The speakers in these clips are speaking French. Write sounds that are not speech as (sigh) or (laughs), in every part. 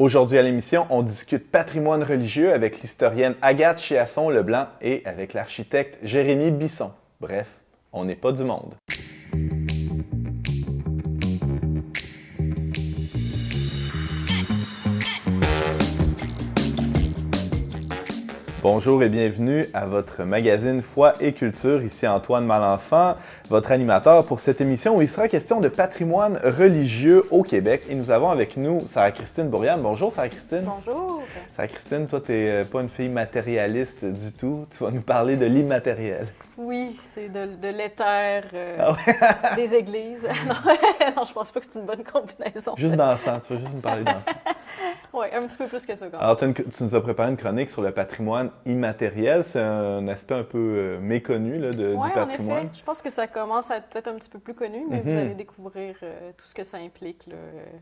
Aujourd'hui à l'émission, on discute patrimoine religieux avec l'historienne Agathe Chiasson-Leblanc et avec l'architecte Jérémy Bisson. Bref, on n'est pas du monde. Bonjour et bienvenue à votre magazine Foi et Culture. Ici Antoine Malenfant, votre animateur pour cette émission où il sera question de patrimoine religieux au Québec. Et nous avons avec nous Sarah-Christine Bourriane. Bonjour Sarah-Christine. Bonjour. Sarah-Christine, toi, tu n'es pas une fille matérialiste du tout. Tu vas nous parler de l'immatériel. Oui, c'est de, de l'éther euh, ah (laughs) des églises. (laughs) (laughs) non, je pense pas que c'est une bonne combinaison. Juste dansant, tu vas juste nous parler dansant. oui, un petit peu plus que ça. Quand Alors, tu nous as préparé une chronique sur le patrimoine immatériel. C'est un aspect un peu euh, méconnu là, de, du patrimoine. En effet. Je pense que ça commence à être peut-être un petit peu plus connu, mais vous mhm. allez découvrir euh, tout ce que ça implique.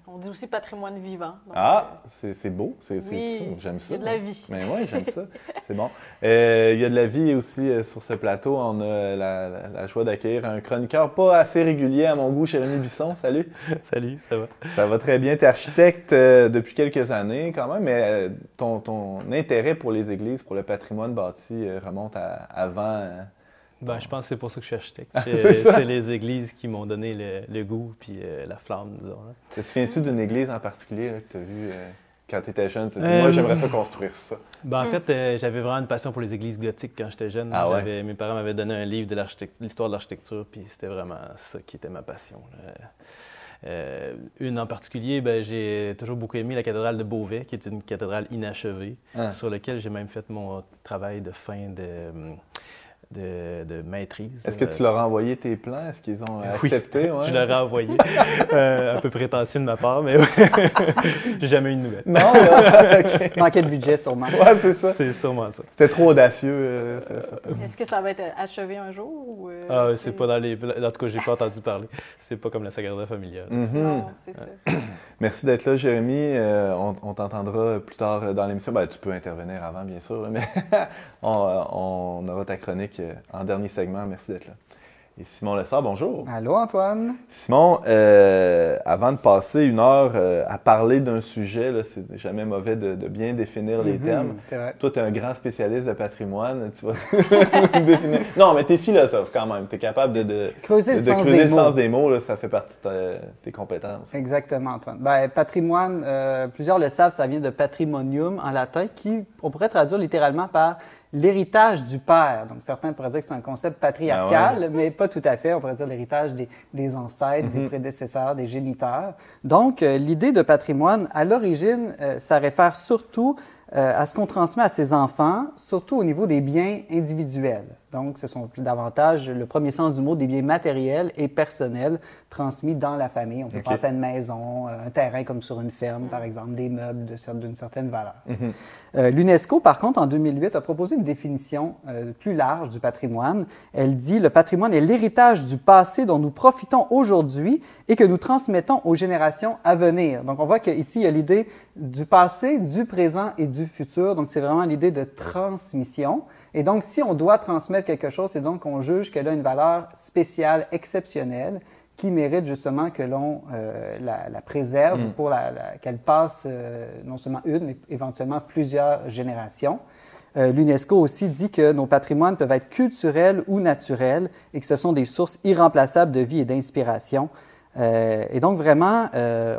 On dit aussi patrimoine vivant. ah, c'est beau. Oui, j'aime ça. Il y a de la vie. Mais oui, j'aime ça. c'est bon. il y a de la vie aussi sur ce plateau on a la, joie d'accueillir un chroniqueur pas assez régulier à mon goût, Jérémy Bisson. Salut. (laughs) Salut, ça va? Ça va très bien. Tu es architecte euh, depuis quelques années quand même, mais euh, ton, ton, intérêt pour les églises, pour le patrimoine bâti euh, remonte à avant. Ben, je pense que c'est pour ça que je suis architecte. (laughs) c'est les églises qui m'ont donné le, goût puis la flamme, disons. Te souviens-tu d'une église en particulier que tu as vue? Quand tu étais jeune, tu te dis, moi, j'aimerais ça construire ça? Ben, en hmm. fait, euh, j'avais vraiment une passion pour les églises gothiques quand j'étais jeune. Ah mes parents m'avaient donné un livre de l'histoire de l'architecture, puis c'était vraiment ça qui était ma passion. Euh, une en particulier, ben, j'ai toujours beaucoup aimé la cathédrale de Beauvais, qui est une cathédrale inachevée, ah. sur laquelle j'ai même fait mon travail de fin de de, maîtrise. Est-ce que tu leur as envoyé tes plans? Est-ce qu'ils ont accepté? (laughs) Oui, je leur ai envoyé. (laughs) Euh, un peu prétentieux de ma part, mais (laughs) j'ai jamais eu de nouvelles. Non, Manquait de budget, sûrement. Oui, c'est ça. C'est sûrement ça. C'était trop audacieux. Euh, Est-ce que ça va être achevé un jour? Ou, euh, ah, c'est pas dans les... En tout cas, j'ai pas entendu parler. C'est pas comme la Sagrada Familia. Non, c'est ça. (coughs) Merci d'être là, Jérémy. on, t'entendra plus tard dans l'émission. Ben, tu peux intervenir avant, bien sûr, mais on aura ta chronique en dernier segment. Merci d'être là. Et Simon Lessard, bonjour. Allô, Antoine. Simon, euh, avant de passer une heure euh, à parler d'un sujet, c'est jamais mauvais de, bien définir les mhm, termes. Toi, tu es un grand spécialiste de patrimoine. Tu vas (laughs) définir... Non, mais tu es philosophe quand même. Tu es capable de, creuser, le, sens creuser des le mots. sens des mots. ça fait partie de tes compétences. Exactement, Antoine. Ben, patrimoine, euh, plusieurs le savent, ça vient de patrimonium en latin, qui on pourrait traduire littéralement par l'héritage du père. Donc, certains pourraient dire que c'est un concept patriarcal, ah mais pas tout à fait. On pourrait dire l'héritage des, ancêtres, des mhm. prédécesseurs, des géniteurs. Donc, euh, l'idée de patrimoine, à l'origine, euh, ça réfère surtout euh, à ce qu'on transmet à ses enfants, surtout au niveau des biens individuels. Donc, ce sont davantage le premier sens du mot des biens matériels et personnels transmis dans la famille. On peut penser à une maison, euh, un terrain comme sur une ferme, par exemple, des meubles d'une certaine valeur. Mhm. Euh, L'UNESCO, par contre, en 2008, a proposé une définition euh, plus large du patrimoine. Elle dit le patrimoine est l'héritage du passé dont nous profitons aujourd'hui et que nous transmettons aux générations à venir. Donc, on voit qu'ici, il y a l'idée du passé, du présent et du futur. Donc, c'est vraiment l'idée de transmission. Et donc, si on doit transmettre quelque chose, c'est donc qu'on juge qu'elle a une valeur spéciale, exceptionnelle, qui mérite justement que l'on euh, la, préserve mm. pour qu'elle passe euh, non seulement une, mais éventuellement plusieurs générations. Euh, L'UNESCO aussi dit que nos patrimoines peuvent être culturels ou naturels et que ce sont des sources irremplaçables de vie et d'inspiration. et donc vraiment,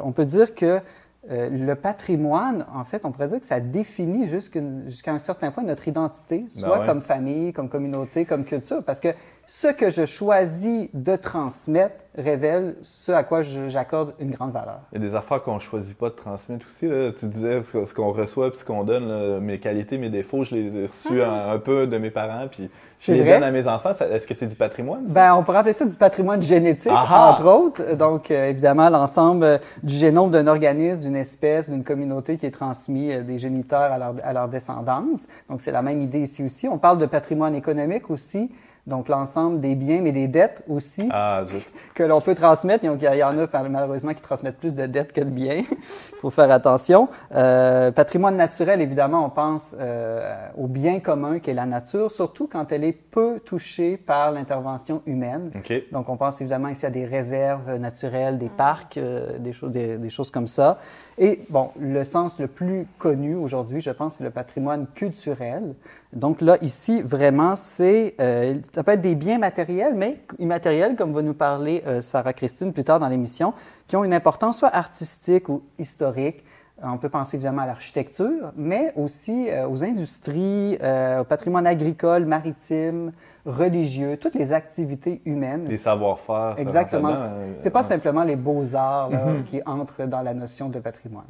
on peut dire que euh, le patrimoine, en fait, on pourrait dire que ça définit jusqu'à un certain point notre identité, ben soit comme famille, comme communauté, comme culture, parce que ce que je choisis de transmettre révèle ce à quoi j'accorde une grande valeur. Il y a des affaires qu'on ne choisit pas de transmettre aussi. Tu disais ce qu'on reçoit puis ce qu'on donne, mes qualités, mes défauts, je les ai reçus ah. un, peu de mes parents, puis je les donne à mes enfants. Est-ce que c'est du patrimoine? Ben, on pourrait appeler ça du patrimoine génétique, entre autres. Donc, euh, évidemment, l'ensemble euh, du génome d'un organisme, d'une espèce, d'une communauté qui est transmis euh, des géniteurs à leur, à leur descendance. Donc, c'est la même idée ici aussi. On parle de patrimoine économique aussi. Donc l'ensemble des biens, mais des dettes aussi, ah, (laughs) que l'on peut transmettre. Donc, il y en a malheureusement qui transmettent plus de dettes que de biens. Il (laughs) faut faire attention. Euh, patrimoine naturel, évidemment, on pense euh, au bien commun qu'est la nature, surtout quand elle est peu touchée par l'intervention humaine. Donc, on pense évidemment ici à des réserves naturelles, des parcs, euh, des, choses, des, choses comme ça. Et, bon, le sens le plus connu aujourd'hui, je pense, c'est le patrimoine culturel. Donc là, ici, vraiment, c'est, euh, ça peut être des biens matériels, mais immatériels, comme va nous parler euh, Sarah Christine plus tard dans l'émission, qui ont une importance soit artistique ou historique. Euh, on peut penser évidemment à l'architecture, mais aussi aux industries, au patrimoine agricole, maritime, religieux, toutes les activités humaines. Les savoir-faire. Exactement. C'est pas simplement les beaux-arts mm-hmm. qui entrent dans la notion de patrimoine.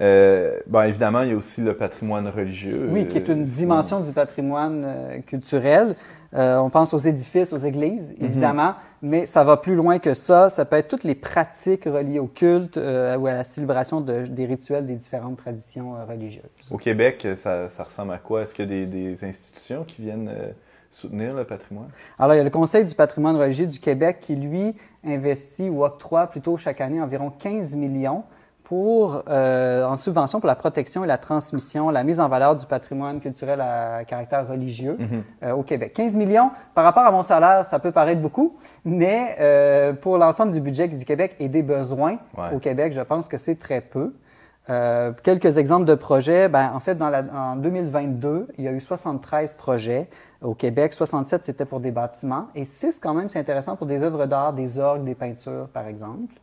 Euh, bon, évidemment, il y a aussi le patrimoine religieux. Oui, qui est une euh, dimension du patrimoine euh, culturel. on pense aux édifices, aux églises, mhm. évidemment, mais ça va plus loin que ça. Ça peut être toutes les pratiques reliées au culte ou à la célébration des rituels des différentes traditions religieuses. Au Québec, ça, ressemble à quoi? Est-ce qu'il y a des, institutions qui viennent soutenir le patrimoine? Alors, il y a le Conseil du patrimoine religieux du Québec qui, lui, investit ou octroie plutôt chaque année environ 15 millions pour, euh, en subvention pour la protection et la transmission, la mise en valeur du patrimoine culturel à caractère religieux mhm. euh, au Québec. 15 millions, par rapport à mon salaire, ça peut paraître beaucoup, mais euh, pour l'ensemble du budget du Québec et des besoins au Québec, je pense que c'est très peu. Quelques exemples de projets. Ben, en fait, dans la, en 2022, il y a eu 73 projets au Québec. 67, c'était pour des bâtiments. Et 6, quand même, c'est intéressant pour des œuvres d'art, des orgues, des peintures, par exemple.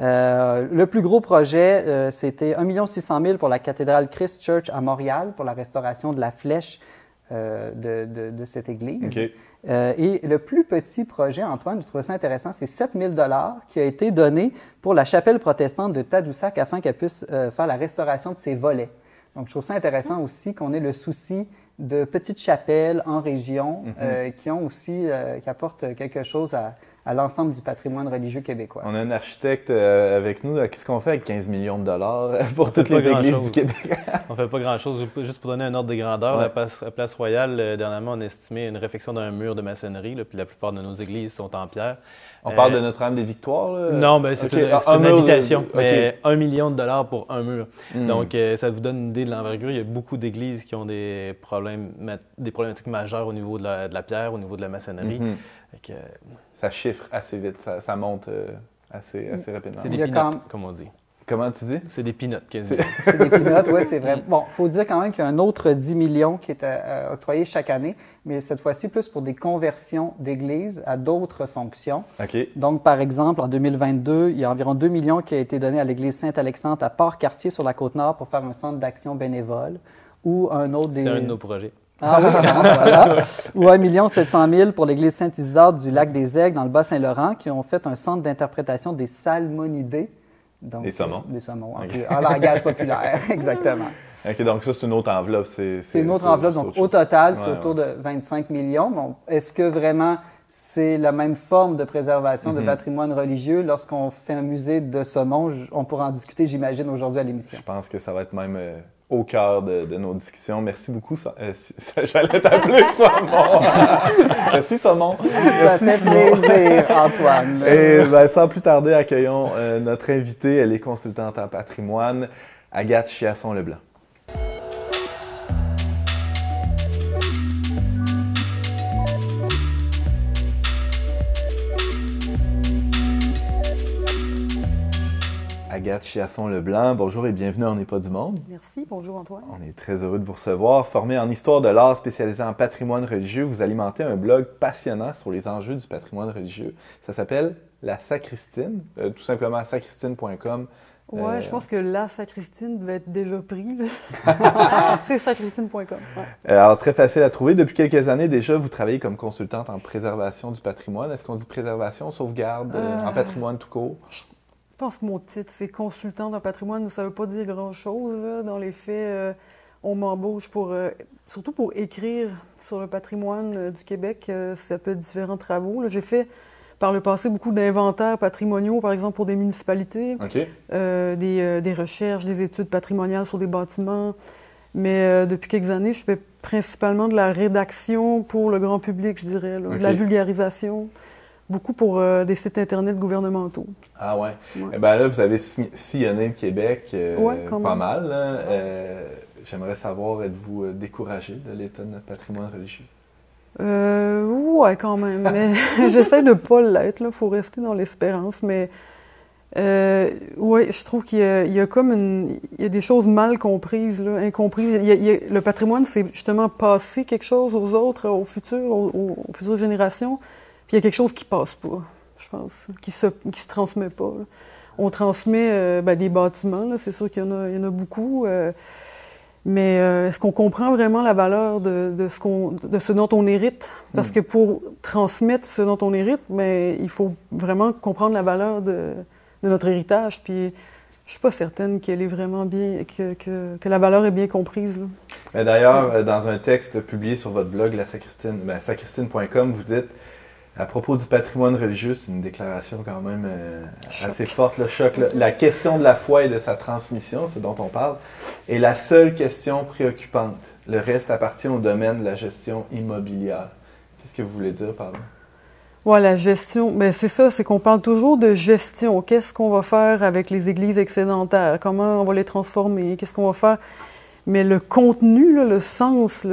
Euh, le plus gros projet, euh, c'était 1 600 000 pour la cathédrale Christ Church à Montréal pour la restauration de la flèche euh, de, de, cette église. Et le plus petit projet, Antoine, je trouvais ça intéressant, c'est 7 000 qui a été donné pour la chapelle protestante de Tadoussac afin qu'elle puisse faire la restauration de ses volets. Donc, je trouve ça intéressant aussi qu'on ait le souci de petites chapelles en région mhm. qui ont aussi, qui apportent quelque chose à, à l'ensemble du patrimoine religieux québécois. On a un architecte euh, avec nous. Qu'est-ce qu'on fait avec 15 millions de dollars (laughs) pour toutes les églises du Québec? (laughs) on fait pas grand-chose. Juste pour donner un ordre de grandeur, la, place, Royale, euh, dernièrement, on a estimé une réfection d'un mur de maçonnerie, puis la plupart de nos églises sont en pierre. On parle de Notre-Dame des Victoires? Là? Non, ben, c'est une, ah, habitation. Mais un million de dollars pour un mur. Hmm. Donc, euh, ça vous donne une idée de l'envergure. Il y a beaucoup d'églises qui ont des problèmes, des problématiques majeures au niveau de la, pierre, au niveau de la maçonnerie. Hmm. Ça chiffre assez vite, ça, monte euh, assez, assez rapidement. C'est des pinottes, comme on dit. Comment tu dis? C'est des pinottes, (laughs) C'est des pinottes, oui, c'est vrai. (laughs) Bon, il faut dire quand même qu'il y a un autre 10 millions qui est euh, euh, octroyé chaque année, mais cette fois-ci plus pour des conversions d'églises à d'autres fonctions. OK. Donc, par exemple, en 2022, il y a environ 2 millions qui a été donné à l'église Saint-Alexandre à Port-Cartier sur la Côte-Nord pour faire un centre d'action bénévole ou un autre des... C'est un de nos projets. Ah oui, voilà. Ou 1 700 000 pour l'église Saint-Isidore du lac des Aigles dans le Bas-Saint-Laurent qui ont fait un centre d'interprétation des salmonidés. Donc, des saumons. des saumons, en langage populaire, (laughs) exactement. OK, donc ça, c'est une autre enveloppe. C'est une autre enveloppe. Donc, au total, c'est autour de 25 millions. Bon, Est-ce que vraiment c'est la même forme de préservation de mm-hmm. patrimoine religieux? Lorsqu'on fait un musée de saumon, on pourra en discuter, j'imagine, aujourd'hui à l'émission. Je pense que ça va être même... Euh, au cœur de, nos discussions. Merci beaucoup. Euh, (laughs) j'allais t'appeler (laughs) Saumon. (laughs) Merci Saumon. Ça fait plaisir, Antoine. Et ben, sans plus tarder, accueillons euh, notre invitée. Elle est consultante en patrimoine, Agathe Chiasson-Leblanc. Agathe Chiasson-Leblanc. Bonjour et bienvenue en n'est pas du monde. Merci, bonjour Antoine. On est très heureux de vous recevoir. Formé en histoire de l'art spécialisé en patrimoine religieux, vous alimentez un blog passionnant sur les enjeux du patrimoine religieux. Ça s'appelle La Sacristine, euh, tout simplement sacristine.com. Oui, euh, je pense que la sacristine devait être déjà pris. (laughs) c'est sacristine.com. Euh, alors, très facile à trouver. Depuis quelques années déjà, vous travaillez comme consultante en préservation du patrimoine. Est-ce qu'on dit préservation, sauvegarde, en patrimoine tout court? Je pense que mon titre, c'est consultant en patrimoine, mais ça ne veut pas dire grand-chose. Dans les faits, euh, on m'embauche pour, euh, surtout pour écrire sur le patrimoine euh, du Québec. ça peut être différents travaux. J'ai fait par le passé beaucoup d'inventaires patrimoniaux, par exemple pour des municipalités, des, des, recherches, des études patrimoniales sur des bâtiments. Mais depuis quelques années, je fais principalement de la rédaction pour le grand public, je dirais, de la vulgarisation beaucoup pour des sites Internet gouvernementaux. Ah ouais. Eh ben là, vous avez sillonné le Québec pas mal. J'aimerais savoir, êtes-vous découragé de l'état de notre patrimoine religieux? Euh, ouais, quand même. Mais (laughs) j'essaie de ne pas l'être. Il faut rester dans l'espérance. Mais euh, oui, je trouve qu'il y, a comme une, il y a des choses mal comprises, là, incomprises. le patrimoine, c'est justement passer quelque chose aux autres, aux futurs, aux, futures générations. Puis il y a quelque chose qui passe pas, je pense, qui se, qui se transmet pas. On transmet euh, ben, des bâtiments, c'est sûr qu'il y, y, en a beaucoup. Euh, mais euh, est-ce qu'on comprend vraiment la valeur de, de, ce qu'on, de ce dont on hérite? Parce hmm. que pour transmettre ce dont on hérite, mais il faut vraiment comprendre la valeur de, de notre héritage. Puis je suis pas certaine qu'elle est vraiment bien, que, que, que la valeur est bien comprise. D'ailleurs, dans un texte publié sur votre blog, la sacristine, ben, sacristine.com, vous dites à propos du patrimoine religieux, c'est une déclaration quand même euh, assez forte, le choc. La question de la foi et de sa transmission, ce dont on parle, est la seule question préoccupante. Le reste appartient au domaine de la gestion immobilière. Qu'est-ce que vous voulez dire par là? Oui, la gestion, mais ben, c'est ça, c'est qu'on parle toujours de gestion. Qu'est-ce qu'on va faire avec les églises excédentaires? Comment on va les transformer? Qu'est-ce qu'on va faire? Mais le contenu, le sens,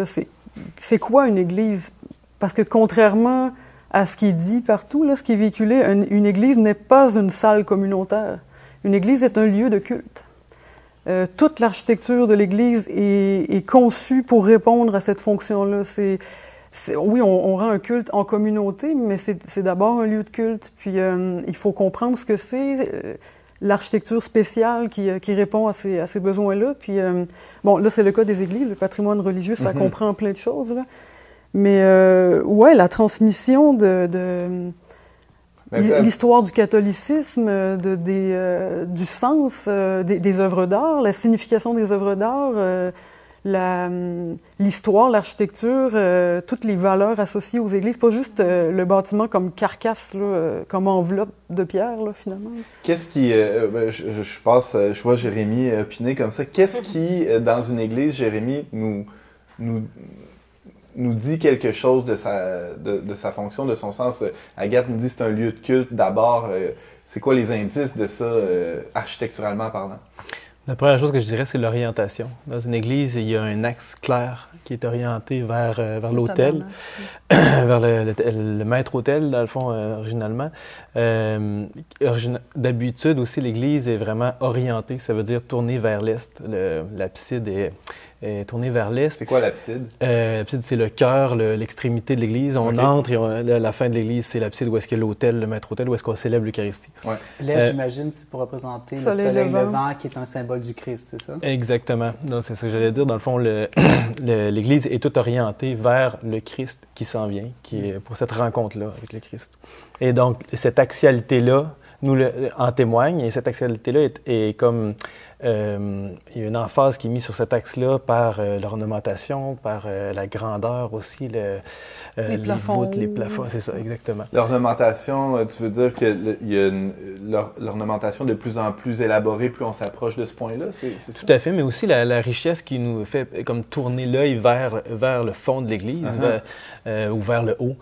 c'est quoi une église? Parce que contrairement à ce qui est dit partout, là, ce qui est véhiculé. Une, église n'est pas une salle communautaire. Une église est un lieu de culte. Euh, toute l'architecture de l'église est, conçue pour répondre à cette fonction-là. C'est, oui, on, rend un culte en communauté, mais c'est, d'abord un lieu de culte. Puis euh, il faut comprendre ce que c'est, euh, l'architecture spéciale qui, qui, répond à ces, à ces besoins-là. Puis, bon, là, c'est le cas des églises. Le patrimoine religieux, ça mm-hmm. comprend plein de choses. Là. Mais euh, ouais, la transmission de, l'histoire du catholicisme, de, des, euh, du sens euh, des, œuvres d'art, la signification des œuvres d'art, l'histoire, l'architecture, toutes les valeurs associées aux églises, pas juste le bâtiment comme carcasse, comme enveloppe de pierre, là, finalement. Qu'est-ce qui, ben, je, je, pense, je vois Jérémy opiner comme ça, qu'est-ce qui, dans une église, Jérémy, nous, nous nous dit quelque chose de sa, de, sa fonction, de son sens. Agathe nous dit que c'est un lieu de culte d'abord. Euh, c'est quoi les indices de ça, euh, architecturalement parlant? La première chose que je dirais, c'est l'orientation. Dans une église, il y a un axe clair qui est orienté vers, euh, vers l'autel, (coughs) vers le, maître-autel, dans le fond, originalement. D'habitude aussi, l'église est vraiment orientée, ça veut dire tournée vers l'est. L'abside est est tourné vers l'est. C'est quoi l'abside? Euh, l'abside, c'est le cœur, l'extrémité de l'église. On entre et la, fin de l'église, c'est l'abside où est-ce qu'il y a l'autel, le maître-autel, où est-ce qu'on célèbre l'Eucharistie. Ouais. L'est, euh, j'imagine, c'est pour représenter le soleil levant. qui est un symbole du Christ, c'est ça? Exactement. C'est ce que j'allais dire. Dans le fond, (clears throat) l'église est toute orientée vers le Christ qui s'en vient, qui est pour cette rencontre-là avec le Christ. Et donc, cette axialité-là, nous le, en témoigne, et cette axialité-là est, est comme euh, il y a une emphase qui est mise sur cet axe-là par euh, l'ornementation, par euh, la grandeur aussi, le, les, plafonds. les plafonds, c'est ça, exactement. L'ornementation, tu veux dire qu'il y a l'ornementation de plus en plus élaborée, plus on s'approche de ce point-là, c'est Tout à fait, mais aussi la, richesse qui nous fait comme tourner l'œil vers, vers le fond de l'Église uh-huh. ou vers le haut.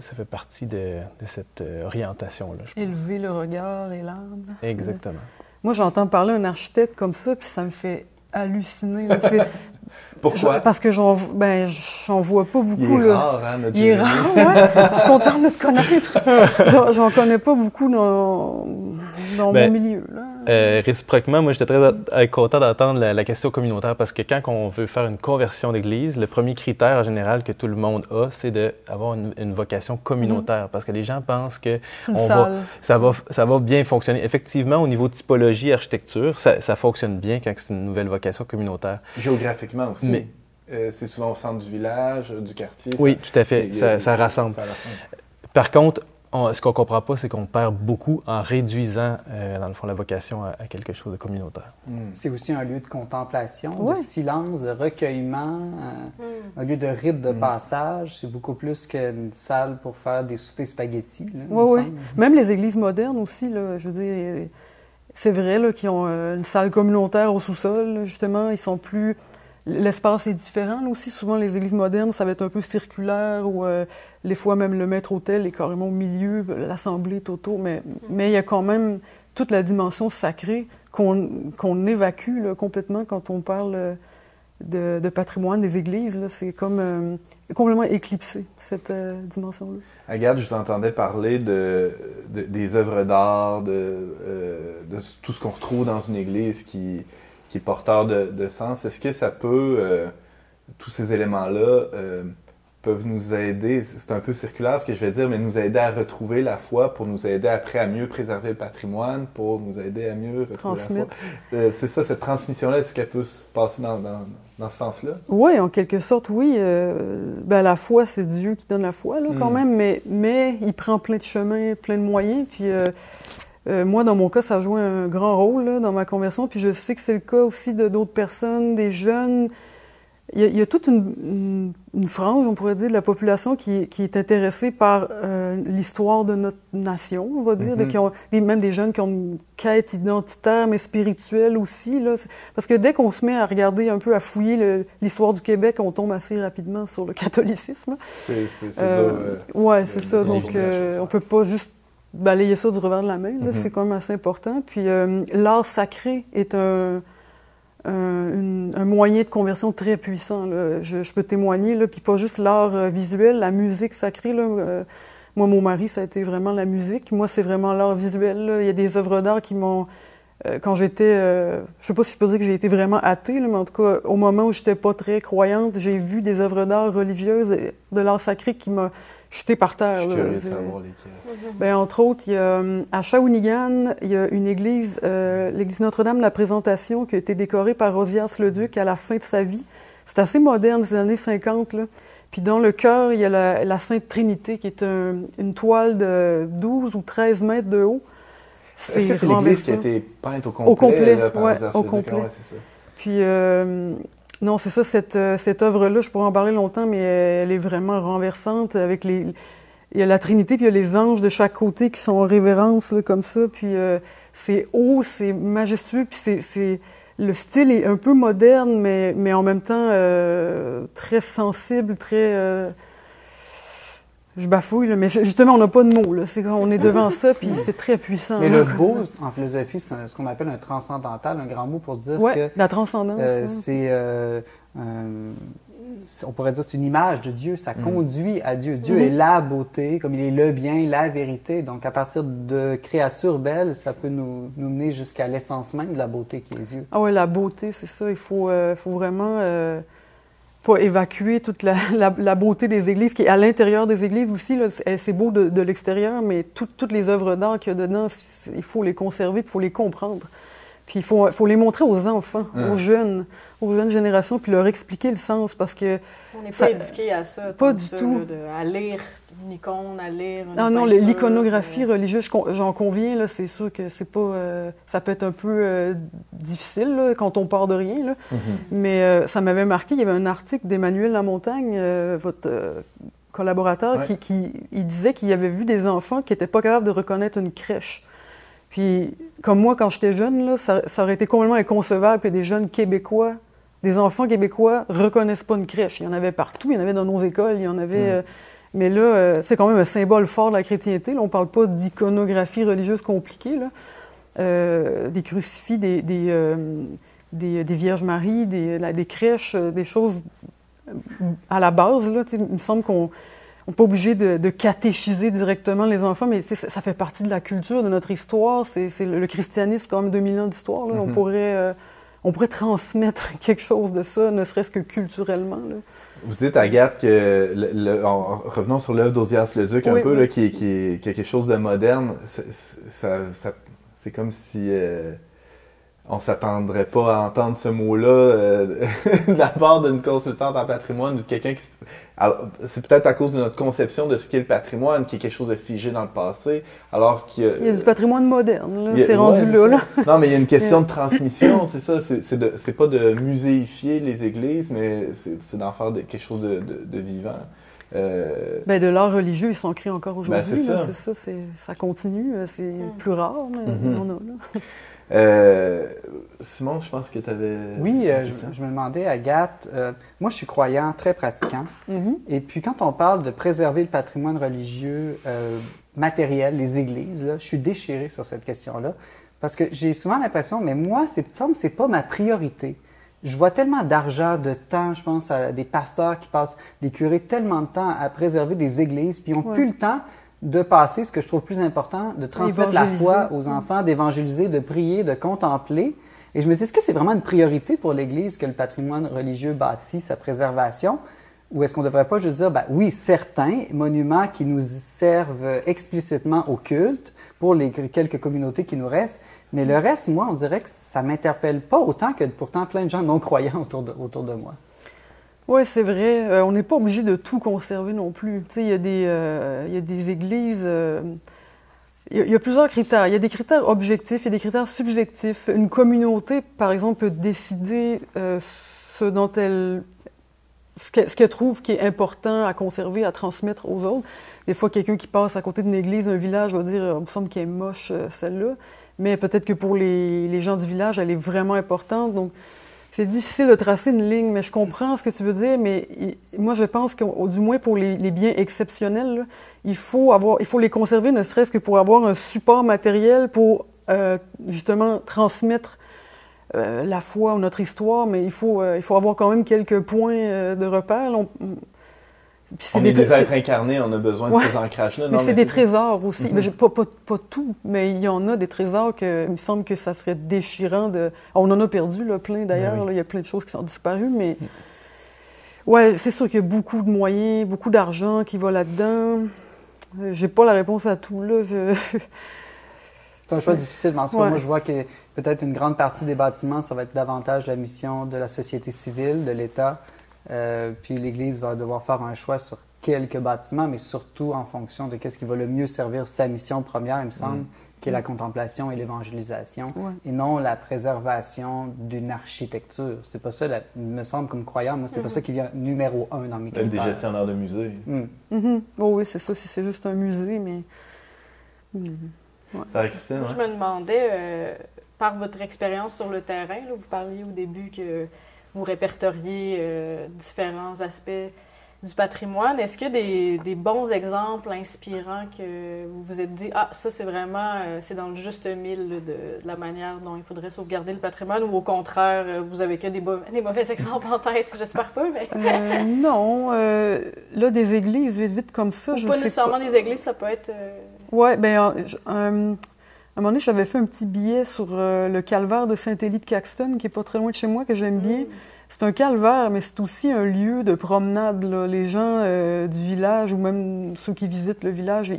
Ça fait partie de, de cette orientation-là. Élever le regard et l'âme. Exactement. Moi, j'entends parler d'un architecte comme ça, puis ça me fait halluciner. (laughs) Pourquoi? parce que j'en ben, vois pas beaucoup. Il est rare, hein, notre Il est rare, ouais. Je suis contente de te connaître. (laughs) J'en connais pas beaucoup dans, dans ben, mon milieu. Là. Euh, réciproquement, moi, j'étais très euh, content d'entendre la, question communautaire parce que quand on veut faire une conversion d'église, le premier critère en général que tout le monde a, c'est d'avoir une, une, vocation communautaire parce que les gens pensent que on va, ça, va, ça va bien fonctionner. Effectivement, au niveau typologie, architecture, ça, ça fonctionne bien quand c'est une nouvelle vocation communautaire. Géographiquement aussi. Mais, euh, c'est souvent au centre du village, du quartier. Oui, tout à fait. ça, ça, rassemble. ça rassemble. Par contre, ce qu'on ne comprend pas, c'est qu'on perd beaucoup en réduisant, euh, dans le fond, la vocation à, quelque chose de communautaire. Hmm. C'est aussi un lieu de contemplation, de silence, de recueillement, euh, hmm. un lieu de rite de passage. C'est beaucoup plus qu'une salle pour faire des soupers spaghettis. Oui, oui. Même les églises modernes aussi, là, je veux dire, c'est vrai qu'ils ont euh, une salle communautaire au sous-sol, justement. Ils sont plus l'espace est différent. Aussi, souvent, les églises modernes, ça va être un peu circulaire ou euh, les fois même le maître-autel est carrément au milieu, l'assemblée est autour, mais, mais il y a quand même toute la dimension sacrée qu'on évacue complètement quand on parle de, patrimoine des églises. C'est comme euh, complètement éclipsé, cette euh, dimension-là. Agathe, je vous entendais parler de, des œuvres d'art, euh, de, tout ce qu'on retrouve dans une église qui, qui est porteur de, sens. Est-ce que ça peut, tous ces éléments-là, peuvent nous aider, c'est un peu circulaire ce que je vais dire, mais nous aider à retrouver la foi, pour nous aider après à mieux préserver le patrimoine, pour nous aider à mieux retrouver la foi. c'est ça, cette transmission-là, est-ce qu'elle peut se passer dans, dans ce sens-là? Oui, en quelque sorte, oui. Euh, ben, la foi, c'est Dieu qui donne la foi, là, quand hmm. même, mais, mais il prend plein de chemins, plein de moyens. Puis euh, moi, dans mon cas, ça a joué un grand rôle là, dans ma conversion. Puis je sais que c'est le cas aussi de d'autres personnes, des jeunes il y, a, toute une, frange, on pourrait dire, de la population qui, est intéressée par euh, l'histoire de notre nation, on va dire, qui ont, même des jeunes qui ont une quête identitaire, mais spirituelle aussi. Là. Parce que dès qu'on se met à regarder un peu, à fouiller l'histoire du Québec, on tombe assez rapidement sur le (laughs) catholicisme. C'est ça. Euh, oui, c'est ça. Donc, on peut pas juste balayer ça du revers de la main. Mm-hmm. C'est quand même assez important. Puis, l'art sacré est un un, moyen de conversion très puissant. Je, peux témoigner, là, puis pas juste l'art euh, visuel, la musique sacrée. Là, euh, moi, mon mari, ça a été vraiment la musique. Moi, c'est vraiment l'art visuel. Il y a des œuvres d'art qui m'ont... Euh, quand j'étais... je sais pas si je peux dire que j'ai été vraiment athée, mais en tout cas, au moment où j'étais pas très croyante, j'ai vu des œuvres d'art religieuses, de l'art sacré qui m'a jeté par terre. Je suis de savoir lesquelles. Ben, entre autres, il y a, à Shawinigan, il y a une église, euh, l'église Notre-Dame de la Présentation, qui a été décorée par Rosias le Duc à la fin de sa vie. C'est assez moderne, des années 50. Là. Puis dans le chœur, il y a la, Sainte Trinité, qui est une toile de 12 ou 13 mètres de haut. Est-ce que c'est l'église qui a été peinte au complet? Au complet, oui, au complet. Ouais, ça. Puis, euh, non, c'est ça, cette, cette œuvre-là, je pourrais en parler longtemps, mais elle est vraiment renversante avec les, il y a la Trinité, puis il y a les anges de chaque côté qui sont en révérence, comme ça. Puis euh, c'est haut, c'est majestueux, puis c'est, le style est un peu moderne, mais, mais en même temps euh, très sensible, très. Euh, je bafouille, mais justement, on n'a pas de mots. Là. C'est, on est devant ça, puis c'est très puissant. Mais le beau, en philosophie, c'est ce qu'on appelle un transcendantal, un grand mot pour dire que... la transcendance. Hein. c'est on pourrait dire, c'est une image de Dieu, ça mm. conduit à Dieu. Dieu est la beauté, comme il est le bien, la vérité. Donc, à partir de créatures belles, ça peut nous, mener jusqu'à l'essence même de la beauté qui est Dieu. Ah oui, la beauté, c'est ça. Il faut, euh, faut vraiment euh, pas évacuer toute la, beauté des églises, qui est à l'intérieur des églises aussi. C'est beau de, l'extérieur, mais toutes les œuvres d'art qu'il y a dedans, il faut les conserver, il faut les comprendre. Puis il faut, faut les montrer aux enfants, aux jeunes aux jeunes générations, puis leur expliquer le sens, parce que... On n'est pas éduqué à ça. Pas du tout. à lire une icône, à lire une Non, non, l'iconographie euh, religieuse, j'en conviens, là, c'est sûr que c'est pas... Euh, ça peut être un peu euh, difficile, là, quand on part de rien, là. Mm-hmm. Mais ça m'avait marqué, il y avait un article d'Emmanuel Lamontagne, votre collaborateur, qui, qui il disait qu'il avait vu des enfants qui n'étaient pas capables de reconnaître une crèche. Puis, comme moi, quand j'étais jeune, là, ça, ça, aurait été complètement inconcevable que des jeunes Québécois des enfants québécois reconnaissent pas une crèche. Il y en avait partout, il y en avait dans nos écoles, il y en avait. Mm. Euh, mais là, euh, c'est quand même un symbole fort de la chrétienté. Là, on ne parle pas d'iconographie religieuse compliquée. Là. Euh, des crucifix, des, des, Vierges Marie, des, des, crèches, des choses à la base. Là, il me semble qu'on n'est pas obligé de, catéchiser directement les enfants, mais ça fait partie de la culture, de notre histoire. C'est le, christianisme, quand même 2000 ans d'histoire. On mm-hmm. pourrait on pourrait transmettre (laughs) quelque chose de ça, ne serait-ce que culturellement. Vous dites, Agathe, que, revenons sur l'œuvre d'Ozias Leduc un peu, qui, est quelque chose de moderne, c'est comme si... Euh, on s'attendrait pas à entendre ce mot-là euh, (laughs) de la part d'une consultante en patrimoine ou de quelqu'un qui... C'est peut-être à cause de notre conception de ce qu'est le patrimoine, qui est quelque chose de figé dans le passé, alors qu'il y a... Il y a du patrimoine moderne, c'est rendu là, Non, mais il y a une question (laughs) de transmission, c'est ça. C'est pas de muséifier les églises, mais c'est d'en faire quelque chose de, vivant. Euh... Ben, de l'art religieux, il s'en encore ben, aujourd'hui. c'est ça. ça, ça continue. C'est plus rare, mais mm-hmm. on a. Là. (laughs) Simon, je pense que tu avais. Oui, je, me demandais, Agathe, moi je suis croyant, très pratiquant. Mm-hmm. Et puis quand on parle de préserver le patrimoine religieux matériel, les églises, je suis déchiré sur cette question-là. Parce que j'ai souvent l'impression, mais moi, c'est c'est pas ma priorité. Je vois tellement d'argent, de temps, je pense à des pasteurs qui passent, des curés, tellement de temps à préserver des églises, puis ils n'ont plus le temps de passer ce que je trouve plus important, de transmettre la foi aux enfants, d'évangéliser, de prier, de contempler. Et je me dis, est-ce que c'est vraiment une priorité pour l'Église que le patrimoine religieux bâtit, sa préservation? Ou est-ce qu'on ne devrait pas juste dire, ben, oui, certains monuments qui nous servent explicitement au culte pour les quelques communautés qui nous restent, mais le reste, moi, on dirait que ça ne m'interpelle pas autant que pourtant plein de gens non-croyants autour de, autour de moi. Oui, c'est vrai. Euh, on n'est pas obligé de tout conserver non plus. Il y, a des, euh, y a des églises... Euh, il y, a plusieurs critères. Il y a des critères objectifs, a des critères subjectifs. Une communauté, par exemple, peut décider ce dont elle ce qu'elle trouve qui est important à conserver, à transmettre aux autres. Des fois, quelqu'un qui passe à côté d'une église, d'un village, va dire, il me semble qu'elle est moche, celle-là mais peut-être que pour les, gens du village, elle est vraiment importante. Donc, c'est difficile de tracer une ligne, mais je comprends ce que tu veux dire. Mais moi, je pense que, du moins pour les, biens exceptionnels, il, faut avoir, il faut les conserver, ne serait-ce que pour avoir un support matériel pour euh, justement transmettre euh, la foi ou notre histoire. Mais il faut, euh, il faut avoir quand même quelques points de repère on est des, êtres incarnés, on a besoin de ces ancrages-là. Mais c'est des trésors aussi. Mm-hmm. pas, pas, tout, mais il y en a des trésors que il me semble que ça serait déchirant de. On en a perdu là, plein d'ailleurs. Ben il y a plein de choses qui sont disparues, mais mm. ouais, c'est sûr qu'il y a beaucoup de moyens, beaucoup d'argent qui va là-dedans. J'ai pas la réponse à tout là. (laughs) C'est un choix difficile, mais en moi, je vois que peut-être une grande partie des bâtiments, ça va être davantage la mission de la société civile, de l'État. Euh, puis l'Église va devoir faire un choix sur quelques bâtiments, mais surtout en fonction de qu'est-ce qui va le mieux servir sa mission première, il me semble, mm. qui est la contemplation et l'évangélisation, et non la préservation d'une architecture. C'est pas ça, il me semble, comme croyant, moi, c'est pas mm-hmm. ça qui vient numéro un dans mes critères. des gestionnaires de musées. Mm. Mm-hmm. Oh oui, c'est ça, si c'est juste un musée, mais... Mm. Ça, Christine, Je me demandais, euh, par votre expérience sur le terrain, vous parliez au début que vous répertoriez euh, différents aspects du patrimoine. Est-ce qu'il y a des, bons exemples inspirants que vous vous êtes dit, ah, ça c'est vraiment, euh, c'est dans le juste mille de, la manière dont il faudrait sauvegarder le patrimoine, ou au contraire, euh, vous avez que des, des mauvais (laughs) exemples en tête, j'espère pas, mais... non, là, des églises, vite, vite comme ça, je pas nécessairement des églises, ça peut être... Oui, bien, à un moment donné, j'avais fait un petit billet sur le calvaire de Saint-Élie de Caxton, qui est pas très loin de chez moi, que j'aime bien. Mm. C'est un calvaire, mais c'est aussi un lieu de promenade. Les gens euh, du village ou même ceux qui visitent le village,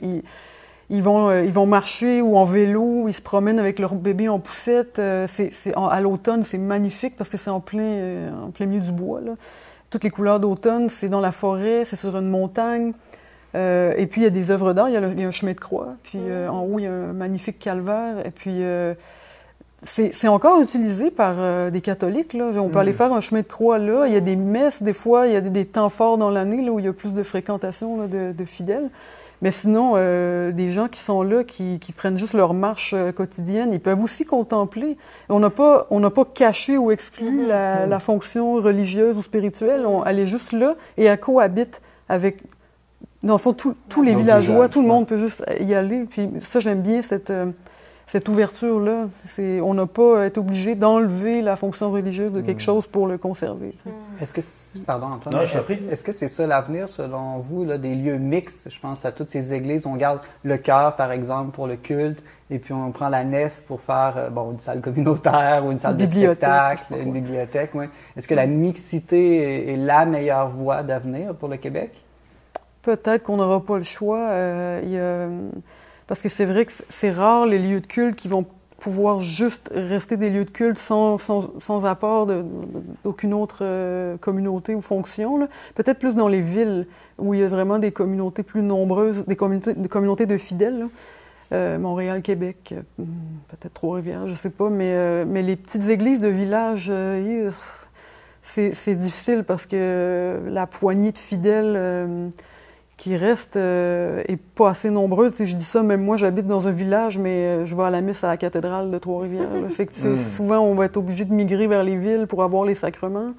ils, vont, euh, ils vont marcher ou en vélo, ils se promènent avec leur bébé en poussette. Euh, c'est, à l'automne, c'est magnifique parce que c'est en plein, en plein milieu du bois. Toutes les couleurs d'automne, c'est dans la forêt, c'est sur une montagne. Et puis il y a des œuvres d'art, il, y a un chemin de croix, puis mmh. en haut il y a un magnifique calvaire, et puis c'est encore utilisé par euh, des catholiques. Là. On peut aller mm. faire un chemin de croix là. Il y a des messes, des fois, il y a des, temps forts dans l'année où il y a plus de fréquentation de, fidèles. Mais sinon, euh, des gens qui sont là, qui, prennent juste leur marche euh, quotidienne, ils peuvent aussi contempler. On n'a pas, on pas caché ou exclu mm-hmm. la, fonction religieuse ou spirituelle. On, elle est juste là et elle cohabite avec, dans le fond, tous les villageois. Tout le monde peut juste y aller. Puis ça, j'aime bien cette cette ouverture-là. On n'a pas été obligé d'enlever la fonction religieuse de quelque hmm. chose pour le conserver. Hmm. Est-ce que, pardon Antoine, est-ce que c'est ça l'avenir selon vous, là, des lieux mixtes? Je pense à toutes ces églises. On garde le cœur, par exemple, pour le culte, et puis on prend la nef pour faire euh, bon, une salle communautaire ou une salle de spectacle, une bibliothèque. Est-ce que la mixité est, la meilleure voie d'avenir pour le Québec? Peut-être qu'on n'aura pas le choix. Euh, y a parce que c'est vrai que c'est rare les lieux de culte qui vont pouvoir juste rester des lieux de culte sans, sans, apport d'aucune autre euh, communauté ou fonction. Peut-être plus dans les villes où il y a vraiment des communautés plus nombreuses, des communautés, des communautés de fidèles. Euh, Montréal, Québec, euh, peut-être Trois-Rivières, je sais pas, mais, mais les petites églises de village, c'est difficile parce que la poignée de fidèles qui reste euh, est pas assez nombreuse. je dis ça, même moi, j'habite dans un village, mais euh, je vais à la messe à la cathédrale de Trois-Rivières. fait hmm. (laughs) souvent, on va être obligé de migrer vers les villes pour avoir les sacrements.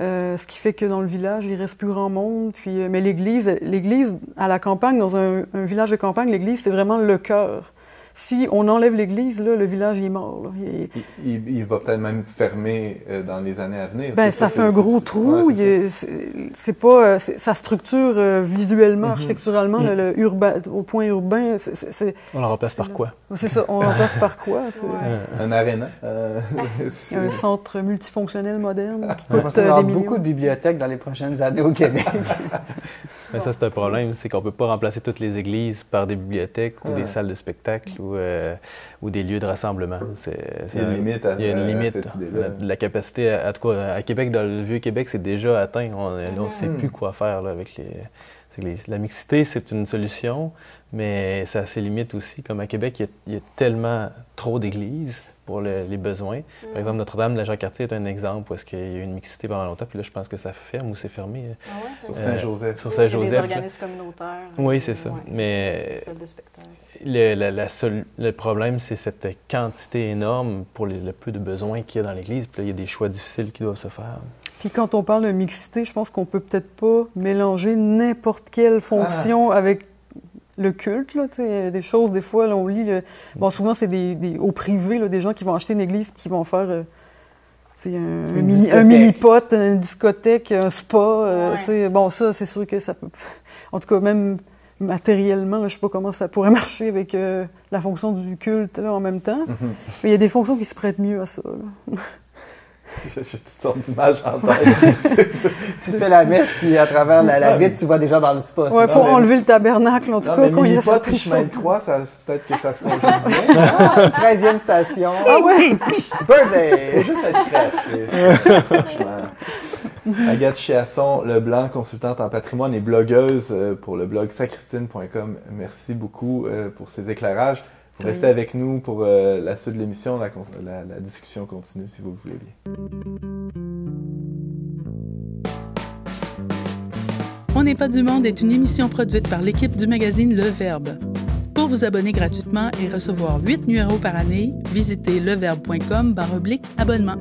Euh, ce qui fait que dans le village, il reste plus grand monde. Puis, mais l'église, l'église à la campagne, dans un village de campagne, l'église, c'est vraiment le cœur si on enlève l'église, le village est mort. Il, va peut-être même fermer euh, dans les années à venir. Ben, ça, fait un gros trou. c'est pas euh, sa structure euh, visuellement, mhm. architecturalement, mhm. le, urbain, au point urbain. on la remplace par quoi? (laughs) C'est ça. On la remplace par quoi? Un aréna. un centre multifonctionnel moderne qui coûte des millions. beaucoup de bibliothèques dans les prochaines années au Québec. (laughs) Mais ça, c'est un problème, c'est qu'on peut pas remplacer toutes les églises par des bibliothèques ou des salles de spectacle euh, ou, des lieux de rassemblement. il y a une limite à, il y a une limite, cette idée-là. La, capacité à, quoi, à Québec, dans le Vieux-Québec, c'est déjà atteint. On ne sait plus quoi faire avec les, La mixité, c'est une solution, mais ça a ses limites aussi. Comme à Québec, il y a tellement trop d'églises pour les besoins. Par mm. exemple, Notre-Dame de la Jacques-Cartier est un exemple où est-ce qu'il y a eu une mixité pendant longtemps, puis là, je pense que ça ferme ou c'est fermé. Euh, ah sur Saint-Joseph. Sur Saint-Joseph. Des organismes communautaires. Oui, c'est ça. Mais le, la, le problème, c'est cette quantité énorme pour le peu de besoins qu'il y a dans l'Église. Puis là, il y a des choix difficiles qui doivent se faire. Puis quand on parle de mixité, je pense qu'on peut peut-être pas mélanger n'importe quelle fonction ah. avec le culte, là, des choses, des fois, là, on lit. Bon, souvent, c'est des, au privé, des gens qui vont acheter une église qui vont faire. Euh, un, mini, un mini-pot, une discothèque, un spa. Euh, bon, ça, c'est sûr que ça peut. En tout cas, même matériellement, je ne sais pas comment ça pourrait (laughs) marcher avec euh, la fonction du culte là, en même temps. Mais il y a des fonctions qui se prêtent mieux à ça. (laughs) J'ai toutes sortes d'images en tête. (laughs) tu fais la messe, puis à travers la, vitre, tu vois des gens dans le spa. Ouais, il faut enlever le tabernacle, en tout cas, quand il y a certaines chemin de croix, peut-être que ça se conjugue bien. Ah, 13e station. Ah ouais? Birthday! Faut juste être créatif. (laughs) Agathe Chiasson, Leblanc, consultante en patrimoine et blogueuse euh, pour le blog sacristine.com. Merci beaucoup euh, pour ces éclairages. Restez avec nous pour euh, la suite de l'émission. La, discussion continue si vous le voulez bien. On n'est pas du monde est une émission produite par l'équipe du magazine Le Verbe. Pour vous abonner gratuitement et recevoir 8 numéros par année, visitez leverbe.com abonnement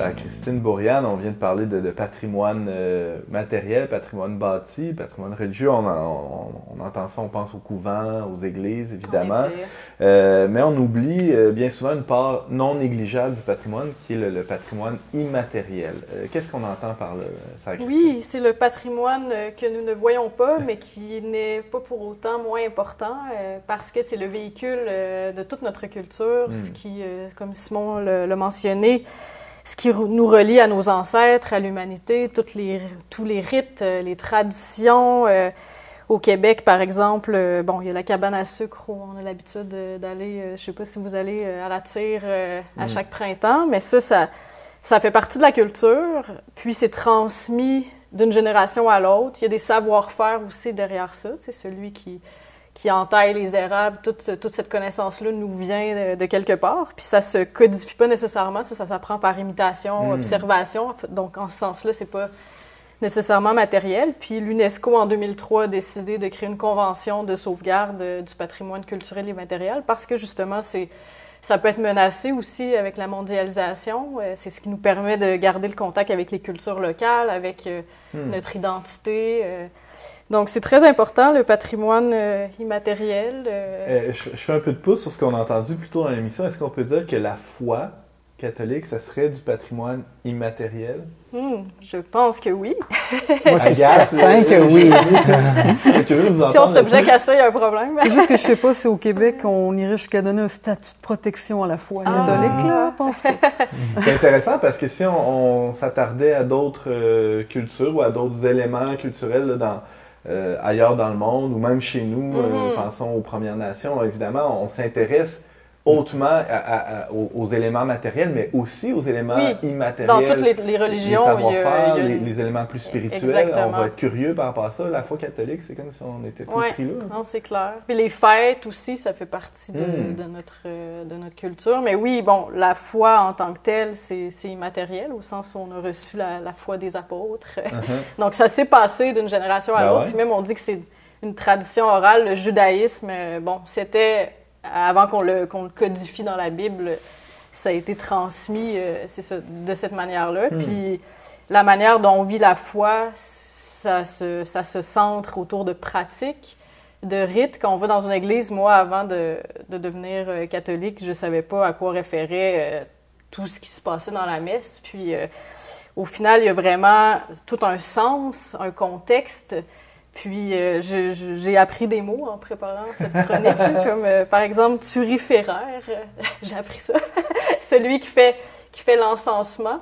à Christine Bourriane. On vient de parler de, patrimoine euh, matériel, patrimoine bâti, patrimoine religieux. On, entend ça, on pense aux couvents, aux églises, évidemment. Euh, mais on oublie euh, bien souvent une part non négligeable du patrimoine, qui est le, patrimoine immatériel. Qu'est-ce qu'on entend par là, ça, Oui, c'est le patrimoine que nous ne voyons pas, mais qui n'est pas pour autant moins important, parce que c'est le véhicule de toute notre culture, ce hmm. qui, comme Simon l'a mentionné, ce qui nous relie à nos ancêtres, à l'humanité, les, tous les rites, euh, les traditions. Euh, au Québec, par exemple, euh, bon, il y a la cabane à sucre où on a l'habitude d'aller, je ne sais pas si vous allez à la tire à mm. chaque printemps, mais ça, ça, ça fait partie de la culture, puis c'est transmis d'une génération à l'autre. Il y a des savoir-faire aussi derrière ça, c'est celui qui, qui entaille les érables, toute, toute cette connaissance-là nous vient de, quelque part. Puis ça se codifie pas nécessairement, ça, ça s'apprend par imitation, hmm. observation. Donc en ce sens-là, c'est pas nécessairement matériel. Puis l'UNESCO en 2003 a décidé de créer une convention de sauvegarde du patrimoine culturel et matériel parce que justement, c'est ça peut être menacé aussi avec la mondialisation. Euh, c'est ce qui nous permet de garder le contact avec les cultures locales, avec euh, hmm. notre identité. Donc, c'est très important, le patrimoine euh, immatériel. Euh. Euh, je, fais un peu de pouce sur ce qu'on a entendu plus tôt dans l'émission. Est-ce qu'on peut dire que la foi catholique, ça serait du patrimoine immatériel? Hmm, je pense que oui. (laughs) Moi, je suis certain que oui. si on s'objecte à ça, il y a un problème. C'est juste que je sais pas si au Québec, on irait jusqu'à donner un statut de protection à la foi ah. catholique, là, pense (laughs) C'est intéressant parce que si on, s'attardait à d'autres cultures ou à d'autres éléments culturels dans euh, ailleurs dans le monde ou même chez nous, euh, mm-hmm. pensons aux Premières Nations, évidemment, on s'intéresse hautement aux, éléments matériels, mais aussi aux éléments immatériels. Dans toutes les, religions, les, a, les, éléments plus spirituels. On va être curieux par rapport à ça. La foi catholique, c'est comme si on était plus frileux. Non, c'est clair. Puis les fêtes aussi, ça fait partie de, hmm. notre, de notre culture. Mais oui, bon, la foi en tant que telle, c'est immatériel, au sens où on a reçu la, foi des apôtres. Uh-huh. (laughs) Donc ça s'est passé d'une génération à ben l'autre. Puis même, on dit que c'est une tradition orale. Le judaïsme, euh, bon, c'était avant qu'on le, codifie dans la Bible, ça a été transmis euh, de cette manière-là. Hmm. Puis la manière dont on vit la foi, ça se, centre autour de pratiques, de rites. Quand on va dans une église, moi, avant de, devenir euh, catholique, je ne savais pas à quoi référer euh, tout ce qui se passait dans la messe. Puis au final, il y a vraiment tout un sens, un contexte. Puis euh, j'ai appris des mots en préparant cette chronique, (laughs) comme euh, par exemple turiféraire, (laughs) j'ai appris ça. (laughs) Celui qui fait, qui fait l'encensement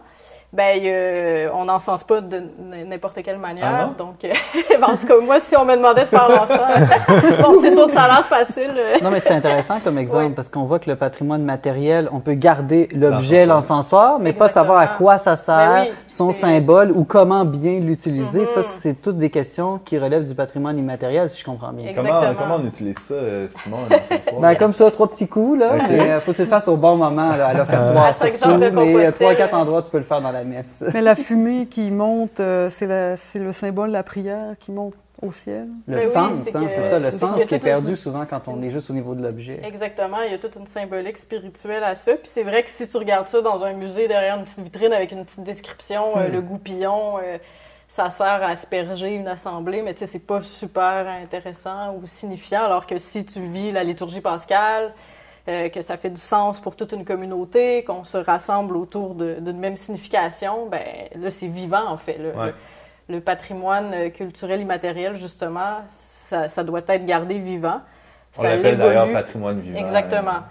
ben euh, on n'encense pas de n'importe quelle manière. Ah donc, euh, (laughs) parce que moi, si on me demandait de faire l'encens, (laughs) bon, c'est sûr que ça a l'air facile. non, mais c'est intéressant comme exemple parce qu'on voit que le patrimoine matériel, on peut garder l'objet, l'encensoir, mais pas savoir à quoi ça sert, ben son symbole ou comment bien l'utiliser. Ça, mm-hmm. c'est toutes des questions qui relèvent du patrimoine immatériel, si je comprends bien. Comment, comment, on utilise ça, euh, Simon, ben, Comme ça, trois petits coups, là. Il faut que tu le fasses au bon moment, à l'offertoire surtout. Mais trois, quatre endroits, tu peux le faire dans la mais la fumée qui monte, euh, c'est le symbole de la prière qui monte au ciel? Le ben sens, hein, c'est ça, le sens qui est perdu souvent quand on est juste au niveau de l'objet. Exactement, il y a toute une symbolique spirituelle à ça. Puis c'est vrai que si tu regardes ça dans un musée derrière une petite vitrine avec une petite description, euh, hmm. le goupillon, euh, ça sert à asperger une assemblée, mais tu sais, c'est pas super intéressant ou signifiant. Alors que si tu vis la liturgie pascale, euh, que ça fait du sens pour toute une communauté, qu'on se rassemble autour d'une même signification, ben là, c'est vivant, en fait. Le, patrimoine euh, culturel immatériel, justement, ça, ça doit être gardé vivant. On l'appelle d'ailleurs patrimoine vivant. Exactement.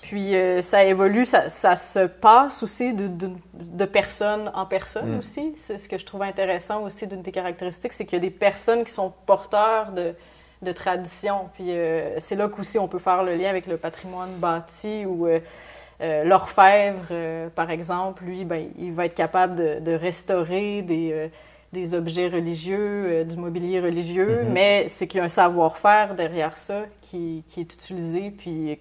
Puis euh, ça évolue, ça, ça, se passe aussi de, de, de personne en personne mm. aussi. C'est ce que je trouve intéressant aussi d'une des caractéristiques, c'est qu'il y a des personnes qui sont porteurs de, de tradition. Puis euh, c'est là qu'aussi on peut faire le lien avec le patrimoine bâti ou euh, euh, l'orfèvre, par exemple, lui, ben, il va être capable de, restaurer des, des, objets religieux, du mobilier religieux, mm-hmm. mais c'est qu'il y a un savoir-faire derrière ça qui, qui est utilisé puis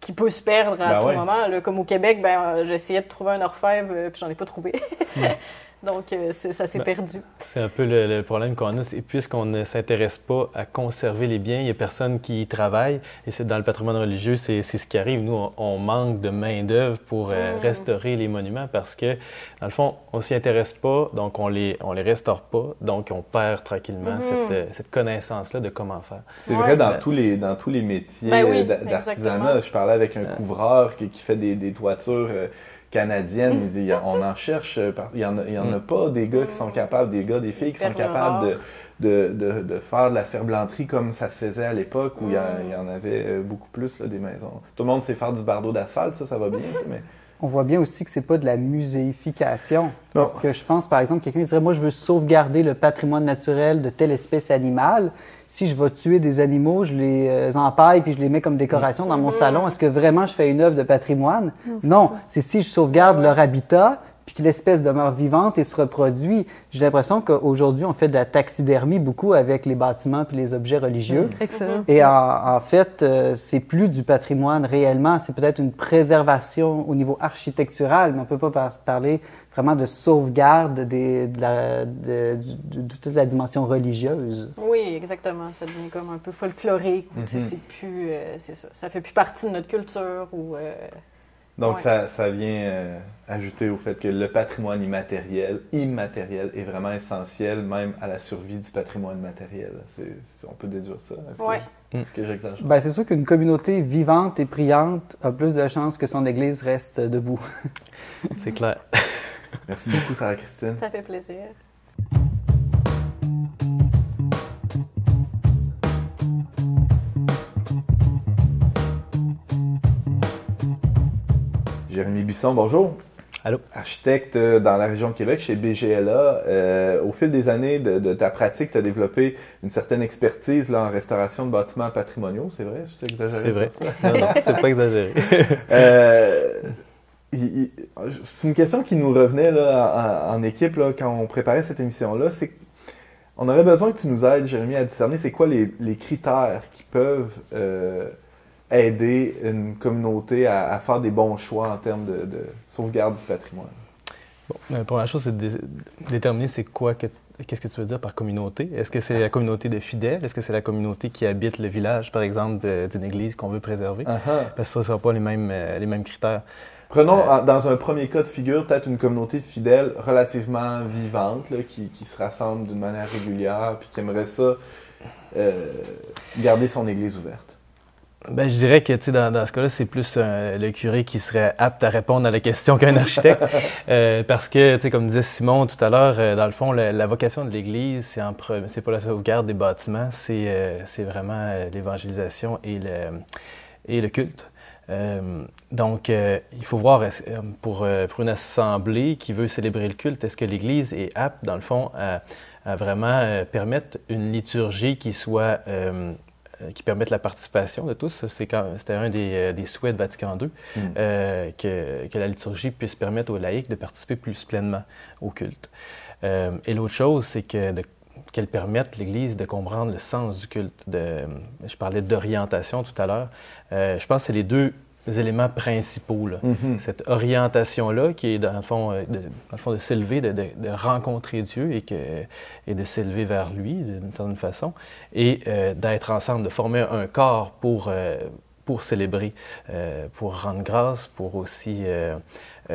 qui peut se perdre à ben tout moment. comme au Québec, ben, j'essayais de trouver un orfèvre puis j'en ai pas trouvé. (laughs) Donc, euh, ça s'est ben, perdu. C'est un peu le, problème qu'on a. Puisqu'on ne s'intéresse pas à conserver les biens, il n'y a personne qui y travaille. Et c'est dans le patrimoine religieux, c'est ce qui arrive. Nous, on, manque de main-d'œuvre pour euh, mm. restaurer les monuments parce que, dans le fond, on s'y intéresse pas, donc on les, on les restaure pas, donc on perd tranquillement mm-hmm. cette, euh, cette connaissance-là de comment faire. C'est vrai dans, tous les, dans tous les métiers ben d'artisanat. Je parlais avec un couvreur qui, qui fait des, des toitures canadienne. Mm. on en cherche, euh, il n'y en, a, mm. pas des gars qui sont capables, des gars, des filles qui sont capables de, de, faire de la ferblanterie comme ça se faisait à l'époque où il y, en avait euh, beaucoup plus, des maisons. Tout le monde sait faire du bardeau d'asphalte, ça, ça va bien, mais... On voit bien aussi que c'est pas de la muséification. Parce que je pense, par exemple, quelqu'un dirait, moi, je veux sauvegarder le patrimoine naturel de telle espèce animale si je vais tuer des animaux, je les euh, empaille puis je les mets comme décoration dans mon salon, est-ce que vraiment je fais une œuvre de patrimoine? Non, c'est si je sauvegarde leur habitat puis que l'espèce demeure vivante et se reproduit. J'ai l'impression qu'aujourd'hui, on fait de la taxidermie beaucoup avec les bâtiments puis les objets religieux. Mm. Excellent. Et en, fait, euh, c'est plus du patrimoine réellement, c'est peut-être une préservation au niveau architectural, mais on peut pas parler vraiment de sauvegarde de, toute la dimension religieuse. Oui, exactement. Ça devient comme un peu folklorique. Mm C'est plus, euh, c'est ça. Ça fait plus partie de notre culture ou. Euh, donc ça, ça, vient euh, ajouter au fait que le patrimoine immatériel, immatériel, est vraiment essentiel même à la survie du patrimoine matériel. on peut déduire ça. Est-ce que, j'exagère? Ben, c'est sûr qu'une communauté vivante et priante a plus de chances que son Église reste debout. (laughs) c'est clair. (laughs) Merci beaucoup, Sarah-Christine. Ça fait plaisir. Jérémy Bisson, bonjour. architecte dans la région de Québec chez BGLA. au fil des années de, ta pratique, tu as développé une certaine expertise là, en restauration de bâtiments patrimoniaux, c'est vrai? C'est exagéré? C'est vrai. non, non (laughs) c'est pas exagéré. C'est une question qui nous revenait là, en, équipe là, quand on préparait cette émission-là. C'est on aurait besoin que tu nous aides, Jérémy, à discerner c'est quoi les, critères qui peuvent euh, aider une communauté à, faire des bons choix en termes de, sauvegarde du patrimoine. Bon, la première chose, c'est de déterminer c'est quoi, qu'est-ce que tu veux dire par communauté. Est-ce que c'est la communauté de fidèles? Est-ce que c'est la communauté qui habite le village, par exemple, d'une église qu'on veut préserver? Uh-huh. Parce que ça ne sera pas les mêmes, euh, les mêmes critères. Prenons euh, dans un premier cas de figure peut-être une communauté fidèle relativement vivante qui, qui, se rassemble d'une manière régulière puis qui aimerait ça euh, garder son église ouverte. Ben, je dirais que dans, dans ce cas-là, c'est plus le curé qui serait apte à répondre à la question qu'un (laughs) architecte. euh, parce que, comme disait Simon tout à l'heure, euh, dans le fond, la, vocation de l'Église, c'est, c'est pas la sauvegarde des bâtiments, c'est, c'est vraiment l'évangélisation et le, et le culte. Euh, donc, euh, il faut voir euh, pour, pour, une assemblée qui veut célébrer le culte, est-ce que l'Église est apte, dans le fond, à, vraiment permettre une liturgie qui soit qui permette la participation de tous? C'était un des, des, souhaits de Vatican II, mm. que, que, la liturgie puisse permettre aux laïcs de participer plus pleinement au culte. et l'autre chose, c'est que qu'elle permette l'Église de comprendre le sens du culte. De, je parlais d'orientation tout à l'heure. je pense que c'est les deux éléments principaux. Mm-hmm. Cette orientation-là, qui est dans le fond, euh, de, dans le fond de s'élever, de, de, rencontrer Dieu et, que, et de s'élever vers lui d'une certaine façon, et euh, d'être ensemble, de former un corps pour, euh, pour célébrer, pour rendre grâce, pour aussi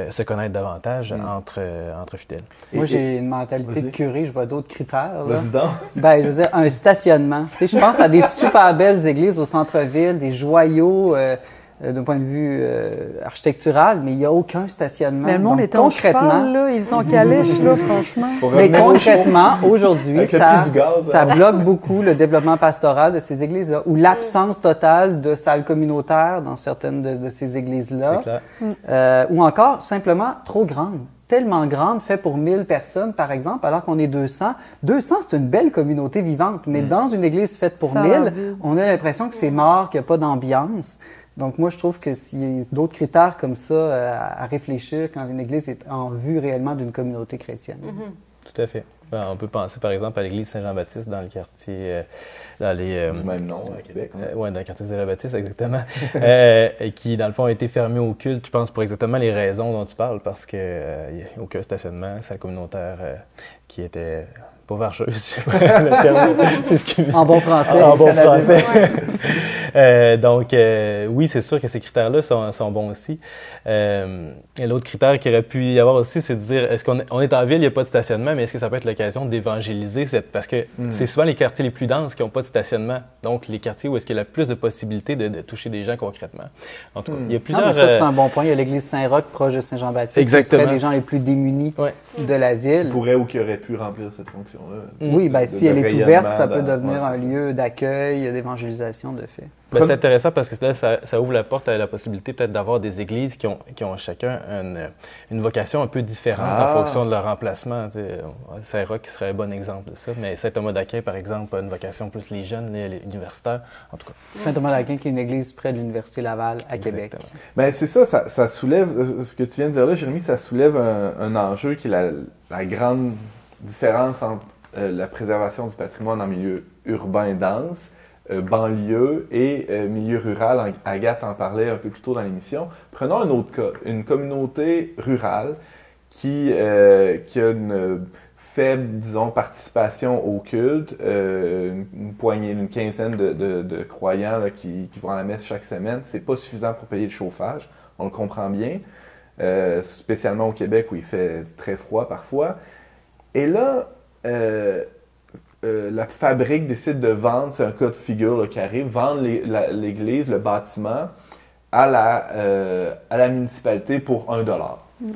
se connaître davantage mm. entre, entre fidèles. Moi, j'ai une mentalité de curé, je vois d'autres critères. (laughs) Ben, je veux dire, un stationnement. Tu sais, je pense à des super belles églises au centre-ville, des joyaux. Euh, d'un point de vue euh, architectural, mais il n'y a aucun stationnement. Mais le monde est en cheval, là, ils sont en calèche, là, franchement. Mais concrètement, aujourd'hui, ça, ça hein. bloque beaucoup le développement pastoral de ces églises-là, ou l'absence totale de salles communautaires dans certaines de, ces églises-là, euh, ou encore simplement trop grandes tellement grande, fait pour 1000 personnes, par exemple, alors qu'on est 200. 200, c'est une belle communauté vivante, mais mm. dans une église faite pour 1000, on a l'impression que c'est mort, qu'il n'y a pas d'ambiance. Donc, moi, je trouve que s'il y a d'autres critères comme ça euh, à, réfléchir quand une Église est en vue réellement d'une communauté chrétienne. Mm-hmm. Tout à fait. Ben, on peut penser, par exemple, à l'Église Saint-Jean-Baptiste dans le quartier... Euh, dans les, euh, du même nom, à Québec. oui, dans le quartier Saint-Jean-Baptiste, exactement. (laughs) qui, dans le fond, a été fermé au culte, je pense, pour exactement les raisons dont tu parles, parce qu'il n'y a aucun stationnement, salle communautaire qui était pas vargeuse, (laughs) c'est ce qui... En bon français. En bon français. (laughs) Euh, donc, euh, oui, c'est sûr que ces critères-là sont, sont, bons aussi. Euh, et l'autre critère qu'il aurait pu y avoir aussi, c'est de dire, est-ce qu'on est, on est en ville, il n'y a pas de stationnement, mais est-ce que ça peut être l'occasion d'évangéliser cette... Parce que hmm. c'est souvent les quartiers les plus denses qui n'ont pas de stationnement. Donc, les quartiers où est-ce qu'il y a le plus de possibilités de, toucher des gens concrètement. En tout cas, il y a hmm. plusieurs... Ah, ça, c'est un bon point. Il y a l'église Saint-Roch, proche de Saint-Jean-Baptiste. Exactement. Qui est des gens les plus démunis de la ville. Qui pourrait ou qui aurait pu remplir cette fonction-là. Oui, bien, si elle est ouverte, ça peut devenir un lieu d'accueil, d'évangélisation, de fait. Ben, c'est intéressant parce que là, ça, ouvre la porte à la possibilité peut-être d'avoir des églises qui ont, qui ont chacun une, une, vocation un peu différente en ah. fonction de leur emplacement. Saint-Roch serait un bon exemple de ça, mais Saint-Thomas d'Aquin, par exemple, a une vocation plus les jeunes, les, universitaires, en tout cas. Saint-Thomas d'Aquin, qui est une église près de l'Université Laval à Québec. Bien, c'est ça, ça, soulève, ce que tu viens de dire là, Jérémy, ça soulève un, enjeu qui est la, la grande différence entre euh, la préservation du patrimoine en milieu urbain dense euh, banlieue et euh, milieu rural. Agathe en parlait un peu plus tôt dans l'émission. Prenons un autre cas, une communauté rurale qui, qui a une faible, disons, participation au culte, une, poignée, une quinzaine de, de, croyants qui, qui, vont à la messe chaque semaine. C'est pas suffisant pour payer le chauffage, on le comprend bien, spécialement au Québec où il fait très froid parfois. Et là, euh, la fabrique décide de vendre, c'est un cas de figure qui arrive, vendre l'église, le bâtiment à la, euh, à la municipalité pour un dollar. Mm.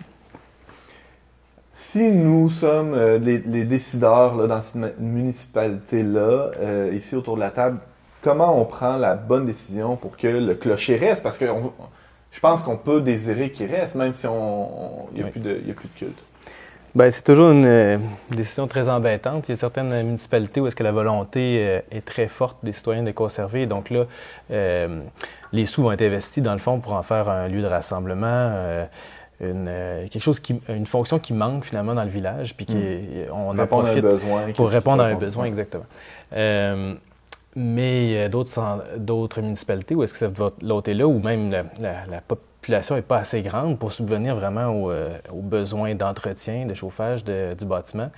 Si nous sommes euh, les, décideurs dans cette municipalité-là, ici autour de la table, comment on prend la bonne décision pour que le clocher reste? Parce que je pense qu'on peut désirer qu'il reste, même si on n'y a, plus de, a plus de culte. Bien, c'est toujours une, décision très embêtante. Il y a certaines municipalités où est-ce que la volonté euh, est très forte des citoyens de conserver. Donc là, euh, les sous vont être investis dans le fond pour en faire un lieu de rassemblement. Euh, une, quelque chose qui, une fonction qui manque finalement dans le village, puis qui, mm. on en profite besoin, pour répondre à un besoin, exactement. mais il y a d'autres municipalités où est-ce que l'autre est là, ou même la, la, population n'est pas assez grande pour subvenir vraiment euh, aux, besoins d'entretien, de chauffage du bâtiment,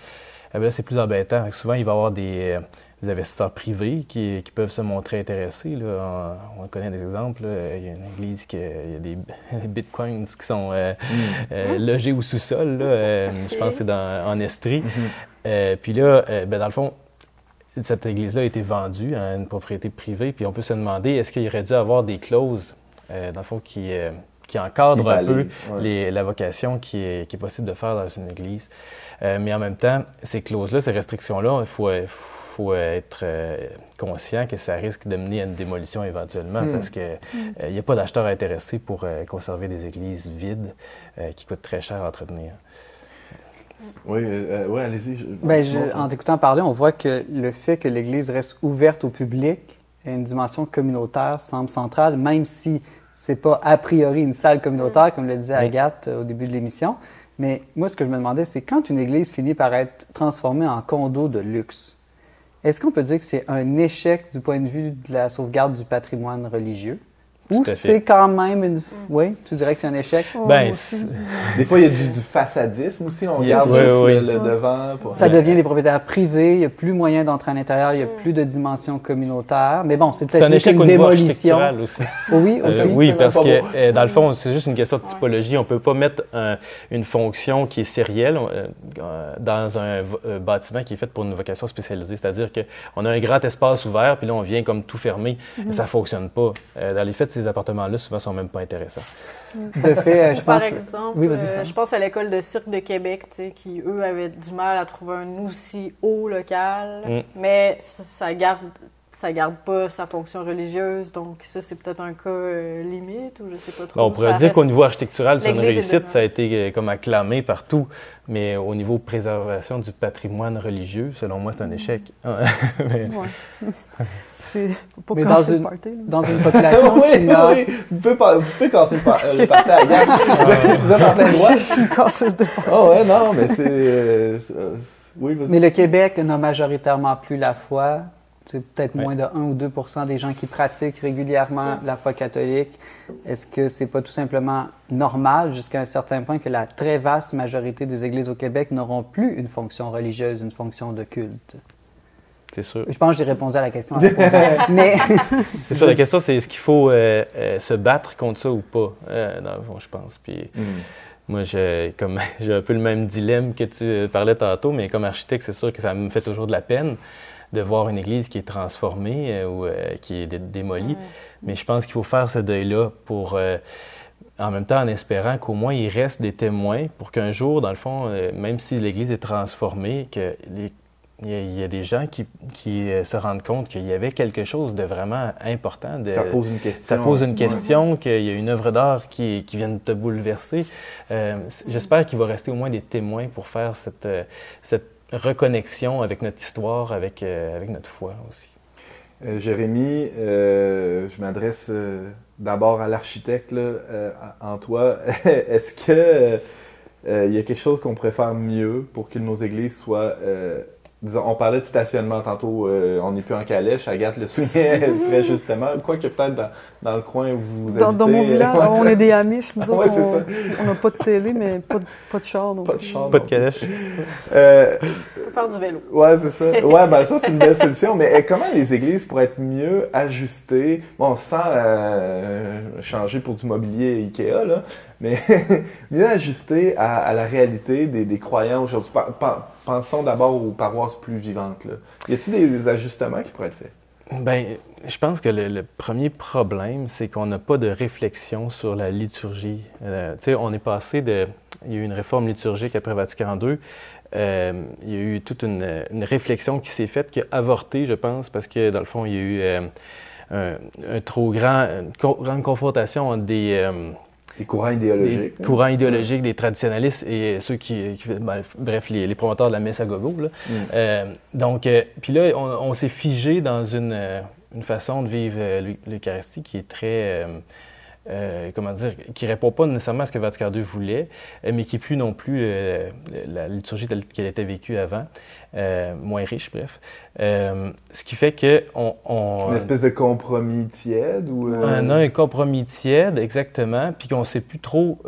eh là, c'est plus embêtant. Souvent, il va y avoir des, euh, investisseurs privés qui, peuvent se montrer intéressés. Là. On, connaît des exemples. Il y a une église qui il y a des (laughs) bitcoins qui sont euh, mm. logés au sous-sol. Je pense que c'est en Estrie. Mm-hmm. puis là, ben, dans le fond, cette église-là a été vendue à une propriété privée. Puis on peut se demander, est-ce qu'il aurait dû avoir des clauses, dans le fond, qui qui encadre un peu la vocation qui est, possible de faire dans une église. Euh, mais en même temps, ces clauses-là, ces restrictions-là, il faut, faut être euh, conscient que ça risque de mener à une démolition éventuellement hmm. parce qu'il n'y hmm. a pas d'acheteurs intéressés pour euh, conserver des églises vides qui coûtent très cher à entretenir. Oui, ouais, allez-y. Ben, en t'écoutant parler, on voit que le fait que l'Église reste ouverte au public et une dimension communautaire semble centrale, même si c'est pas a priori une salle communautaire, mm. comme le disait Agathe euh, au début de l'émission. Mais moi, ce que je me demandais, c'est quand une église finit par être transformée en condo de luxe, est-ce qu'on peut dire que c'est un échec du point de vue de la sauvegarde du patrimoine religieux? Ou c'est quand même une. Oui, tu dirais que c'est un échec? ben, (laughs) des fois, il y a du, façadisme aussi. On regarde le, devant. Ça devient des propriétaires privés. Il n'y a plus moyen d'entrer à l'intérieur. Il n'y a plus de dimension communautaire. Mais bon, c'est peut-être un échec une démolition. Aussi. (laughs) Oui, euh, aussi. oui, parce que euh, dans le fond, c'est juste une question de typologie. On ne peut pas mettre une fonction qui est sérielle euh, dans un bâtiment qui est fait pour une vocation spécialisée. C'est-à-dire qu'on a un grand espace ouvert, puis là, on vient comme tout fermer. Mm-hmm. Ça ne fonctionne pas. dans les faits, ces appartements-là, souvent, sont même pas intéressants. De fait, je pense... Par exemple, euh, je pense à l'école de cirque de Québec, qui, eux, avaient du mal à trouver un aussi haut local, mm. mais ça, garde ça garde pas sa fonction religieuse, donc ça, c'est peut-être un cas euh, limite, ou je sais pas trop. on pourrait dire qu'au niveau architectural, c'est une réussite, ça a été euh, comme acclamé partout, mais au niveau préservation du patrimoine religieux, selon moi, c'est un mm. échec. (laughs) mais... (laughs) C'est pas Mais dans une, dans une population (laughs) oui, qui n'a... Oui, vous pouvez, pas, vous pouvez casser le, par, le party à (laughs) vous êtes en plein droit. (laughs) Je suis casseuse de party. Oh ouais, non, mais c'est... Euh, oui, mais le Québec n'a majoritairement plus la foi. C'est peut-être moins de 1 ou 2% des gens qui pratiquent régulièrement la foi catholique. Est-ce que c'est pas tout simplement normal jusqu'à un certain point que la très vaste majorité des églises au Québec n'auront plus une fonction religieuse, une fonction de culte? C'est sûr. Je pense que j'ai répondu à la question. (laughs) mais... c'est sûr, la question, c'est est-ce qu'il faut euh, euh, se battre contre ça ou pas, euh, dans le fond, je pense. Puis mm. moi, j'ai, comme, (laughs) j'ai un peu le même dilemme que tu parlais tantôt, mais comme architecte, c'est sûr que ça me fait toujours de la peine de voir une église qui est transformée ou qui est démolie. Mais je pense qu'il faut faire ce deuil-là pour en même temps en espérant qu'au moins il reste des témoins pour qu'un jour, dans le fond, même si l'Église est transformée, que les il y, a, des gens qui, euh, se rendent compte qu'il y avait quelque chose de vraiment important. De, ça pose une question. Ça pose une question, qu'il y a une œuvre d'art qui, vient de te bouleverser. Euh, j'espère qu'il va rester au moins des témoins pour faire cette, euh, cette reconnexion avec notre histoire, avec, avec notre foi aussi. Jérémy, je m'adresse d'abord à l'architecte en toi. (laughs) Est-ce que il y a quelque chose qu'on pourrait faire mieux pour que nos églises soient on parlait de stationnement tantôt, euh, on n'est plus en calèche, Agathe le soulignait très justement. Quoi que peut-être dans, le coin où vous dans, habitez. Dans mon village, (laughs) on est des Amish, nous autres, on n'a pas de télé, mais pas de, pas de char Pas de char. Pas de calèche. Euh, faire du vélo. Ouais, c'est ça. (laughs) Ouais, ben ça, c'est une belle solution. Mais eh, comment les églises pourraient être mieux ajustées, bon, sans euh, changer pour du mobilier Ikea, là, mais (laughs) mieux ajustées à, la réalité des, croyants aujourd'hui? Pensons d'abord aux paroisses plus vivantes. Là. Y a-t-il des, ajustements qui pourraient être faits? Bien, je pense que le, premier problème, c'est qu'on n'a pas de réflexion sur la liturgie. Euh, on est passé de. Il y a eu une réforme liturgique après Vatican II. Euh, il y a eu toute une, réflexion qui s'est faite, qui a avorté, je pense, parce que dans le fond, il y a eu. Euh, un, trop grand, grande confrontation entre des des courants idéologiques. Des courants idéologiques, des traditionnalistes et ceux qui, ben, bref, les, promoteurs de la messe à gogo. Là. Mm. Euh, donc, euh, puis là, on, s'est figé dans une, euh, une, façon de vivre l'Eucharistie qui est très euh, comment dire, qui ne répond pas nécessairement à ce que Vatican II voulait, euh, mais qui n'est plus non plus euh, la liturgie telle qu'elle était vécue avant, moins riche, bref. ce qui fait que on, Une espèce de compromis tiède ou... On a un compromis tiède, exactement, puis qu'on ne sait plus trop,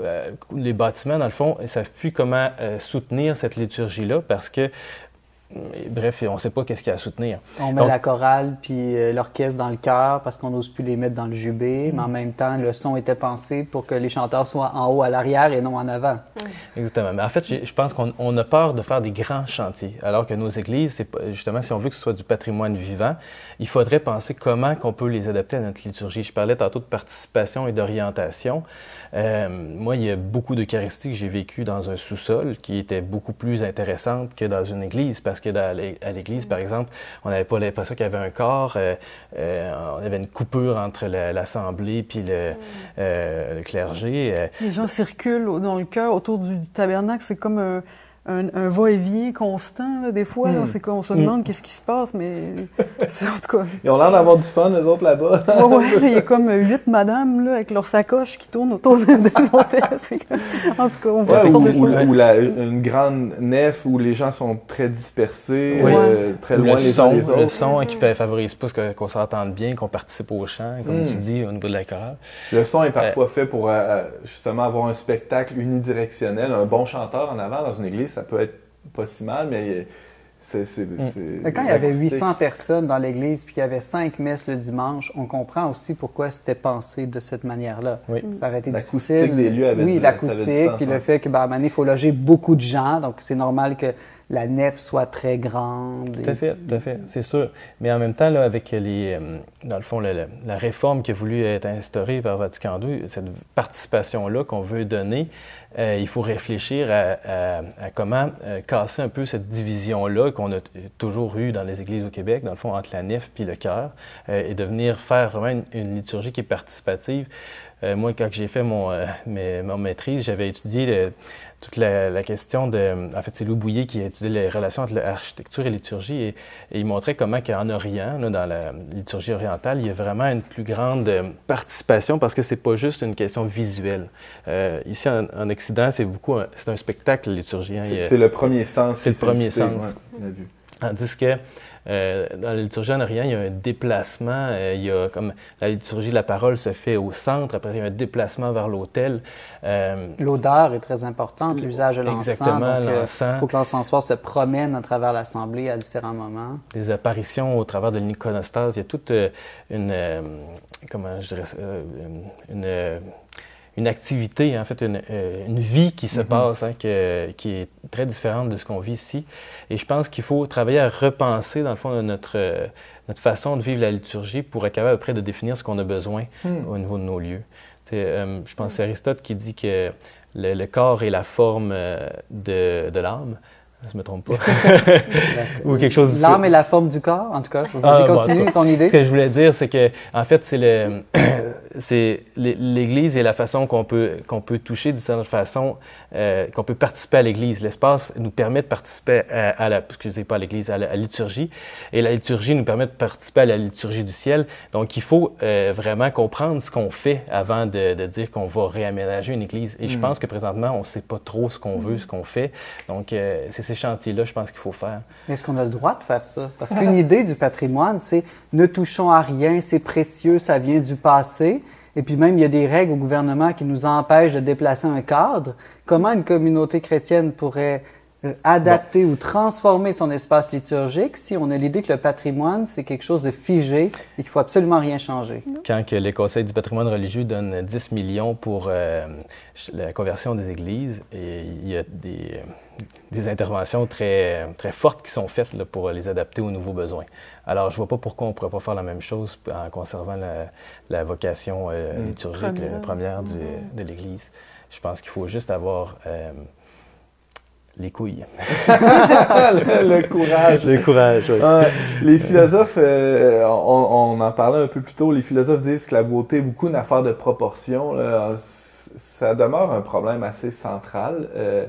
les bâtiments, dans le fond, ne savent plus comment soutenir cette liturgie-là, parce que bref, on ne sait pas qu'est-ce qu'il y a à soutenir. On met la chorale puis euh, l'orchestre dans le chœur parce qu'on n'ose plus les mettre dans le jubé, mais en mm. même temps, le son était pensé pour que les chanteurs soient en haut à l'arrière et non en avant. Mm. Exactement. Mais en fait, je pense qu'on a peur de faire des grands chantiers, alors que nos églises, justement, si on veut que ce soit du patrimoine vivant, il faudrait penser comment on peut les adapter à notre liturgie. Je parlais tantôt de participation et d'orientation. Euh, moi, il y a beaucoup d'Eucharistie que j'ai vécu dans un sous-sol qui était beaucoup plus intéressante que dans une église, parce que à l'église, par exemple, on n'avait pas l'impression qu'il y avait un corps, euh, euh, on avait une coupure entre l'assemblée puis le, le clergé. Les gens circulent dans le cœur autour du tabernacle, c'est comme un un, va-et-vient constant. des fois, hmm. c'est qu'on se demande hmm. qu'est-ce qui se passe, mais (laughs) en tout cas. Ils ont l'air d'avoir du fun, les autres là-bas. (laughs) oui, il y a comme huit madames là, avec leurs sacoches qui tournent autour de l'hôtel. (laughs) en tout cas, on voit ouais, ou, ou, la, une grande nef où les gens sont très dispersés, euh, très loin les uns des autres. Le son qui ne favorise pas qu'on s'entende bien, qu'on participe au chant, comme tu hmm. dis, au niveau de la chorale. Le son est parfois euh, fait pour euh, justement avoir un spectacle unidirectionnel. Un bon chanteur en avant dans une église, ça peut être pas si mal, mais c'est. Mm. Quand il y avait 800 personnes dans l'église puis qu'il y avait cinq messes le dimanche, on comprend aussi pourquoi c'était pensé de cette manière-là. Oui. Ça aurait été difficile. Des lieux avait oui, l'acoustique, puis le fait que, ben, il faut loger beaucoup de gens, donc c'est normal que la nef soit très grande. Tout à fait, tout à fait, c'est sûr. Mais en même temps, là, avec les, euh, dans le fond, la, réforme qui a voulu être instaurée par Vatican II, cette participation-là qu'on veut donner, euh, il faut réfléchir à, comment euh, casser un peu cette division-là qu'on a toujours eue dans les églises au Québec, dans le fond, entre la nef puis le chœur, et de venir faire vraiment une, liturgie qui est participative. moi, quand j'ai fait mon, mon maîtrise, j'avais étudié toute la, question de. En fait, c'est Louis Bouillet qui a étudié les relations entre l'architecture et la liturgie et, il montrait comment qu'en Orient, dans la liturgie orientale, il y a vraiment une plus grande euh, participation parce que c'est pas juste une question visuelle. Euh, ici, en, Occident, c'est beaucoup. C'est un spectacle liturgien. C'est le premier sens. C'est le premier sens. Ouais, Tandis que euh, dans la liturgie en Orient, il y a un déplacement. Euh, il y a comme la liturgie de la parole se fait au centre, après il y a un déplacement vers l'autel. Euh, L'odeur est très importante, l'usage de l'encens. Exactement, l'encens. Il faut que l'encensoir se promène à travers l'assemblée à différents moments. Des apparitions au travers de l'iconostase. Il y a toute une, comment je dirais, une une activité, en fait, une, euh, vie qui se mhm. passe, hein, qui est très différente de ce qu'on vit ici. Et je pense qu'il faut travailler à repenser, dans le fond, notre, euh, notre façon de vivre la liturgie pour être capable après de définir ce qu'on a besoin hmm. au niveau de nos lieux. Euh, je pense que c'est Aristote qui dit que le, corps est la forme de, de l'âme. Je me trompe pas. Ou quelque chose. L'âme est la forme du corps, en tout cas. Vas-y, ah, continue ton idée. Ce que je voulais dire, c'est que, en fait, c'est le, (clears throat) c'est l'Église et la façon qu'on peut, qu'on peut toucher d'une certaine façon, euh, qu'on peut participer à l'Église. L'espace nous permet de participer à, la, excusez pas à l'Église, à la liturgie, et la liturgie nous permet de participer à la liturgie du ciel. Donc, il faut euh, vraiment comprendre ce qu'on fait avant de, de dire qu'on va réaménager une Église. Et je mm. pense que présentement, on ne sait pas trop ce qu'on veut, ce qu'on fait. Donc, euh, c'est ces chantiers-là, je pense qu'il faut faire. Mais est-ce qu'on a le droit de faire ça? Parce qu'une (laughs) idée du patrimoine, c'est ne touchons à rien, c'est précieux, ça vient du passé. Et puis même, il y a des règles au gouvernement qui nous empêchent de déplacer un cadre. Comment une communauté chrétienne pourrait euh, adapter ou transformer son espace liturgique si on a l'idée que le patrimoine, c'est quelque chose de figé et qu'il faut absolument rien changer. Quand que les conseils du patrimoine religieux donnent 10 millions pour euh, la conversion des églises, et il y a des, euh, des, interventions très, très fortes qui sont faites là, pour les adapter aux nouveaux besoins. Alors, je ne vois pas pourquoi on ne pourrait pas faire la même chose en conservant la, vocation mm. liturgique première, première de l'Église. Je pense qu'il faut juste avoir les couilles. (laughs) le, courage. Le courage, oui. les philosophes, euh, on, en parlait un peu plus tôt, les philosophes disent que la beauté est beaucoup une affaire de proportion. Ça demeure un problème assez central. Euh,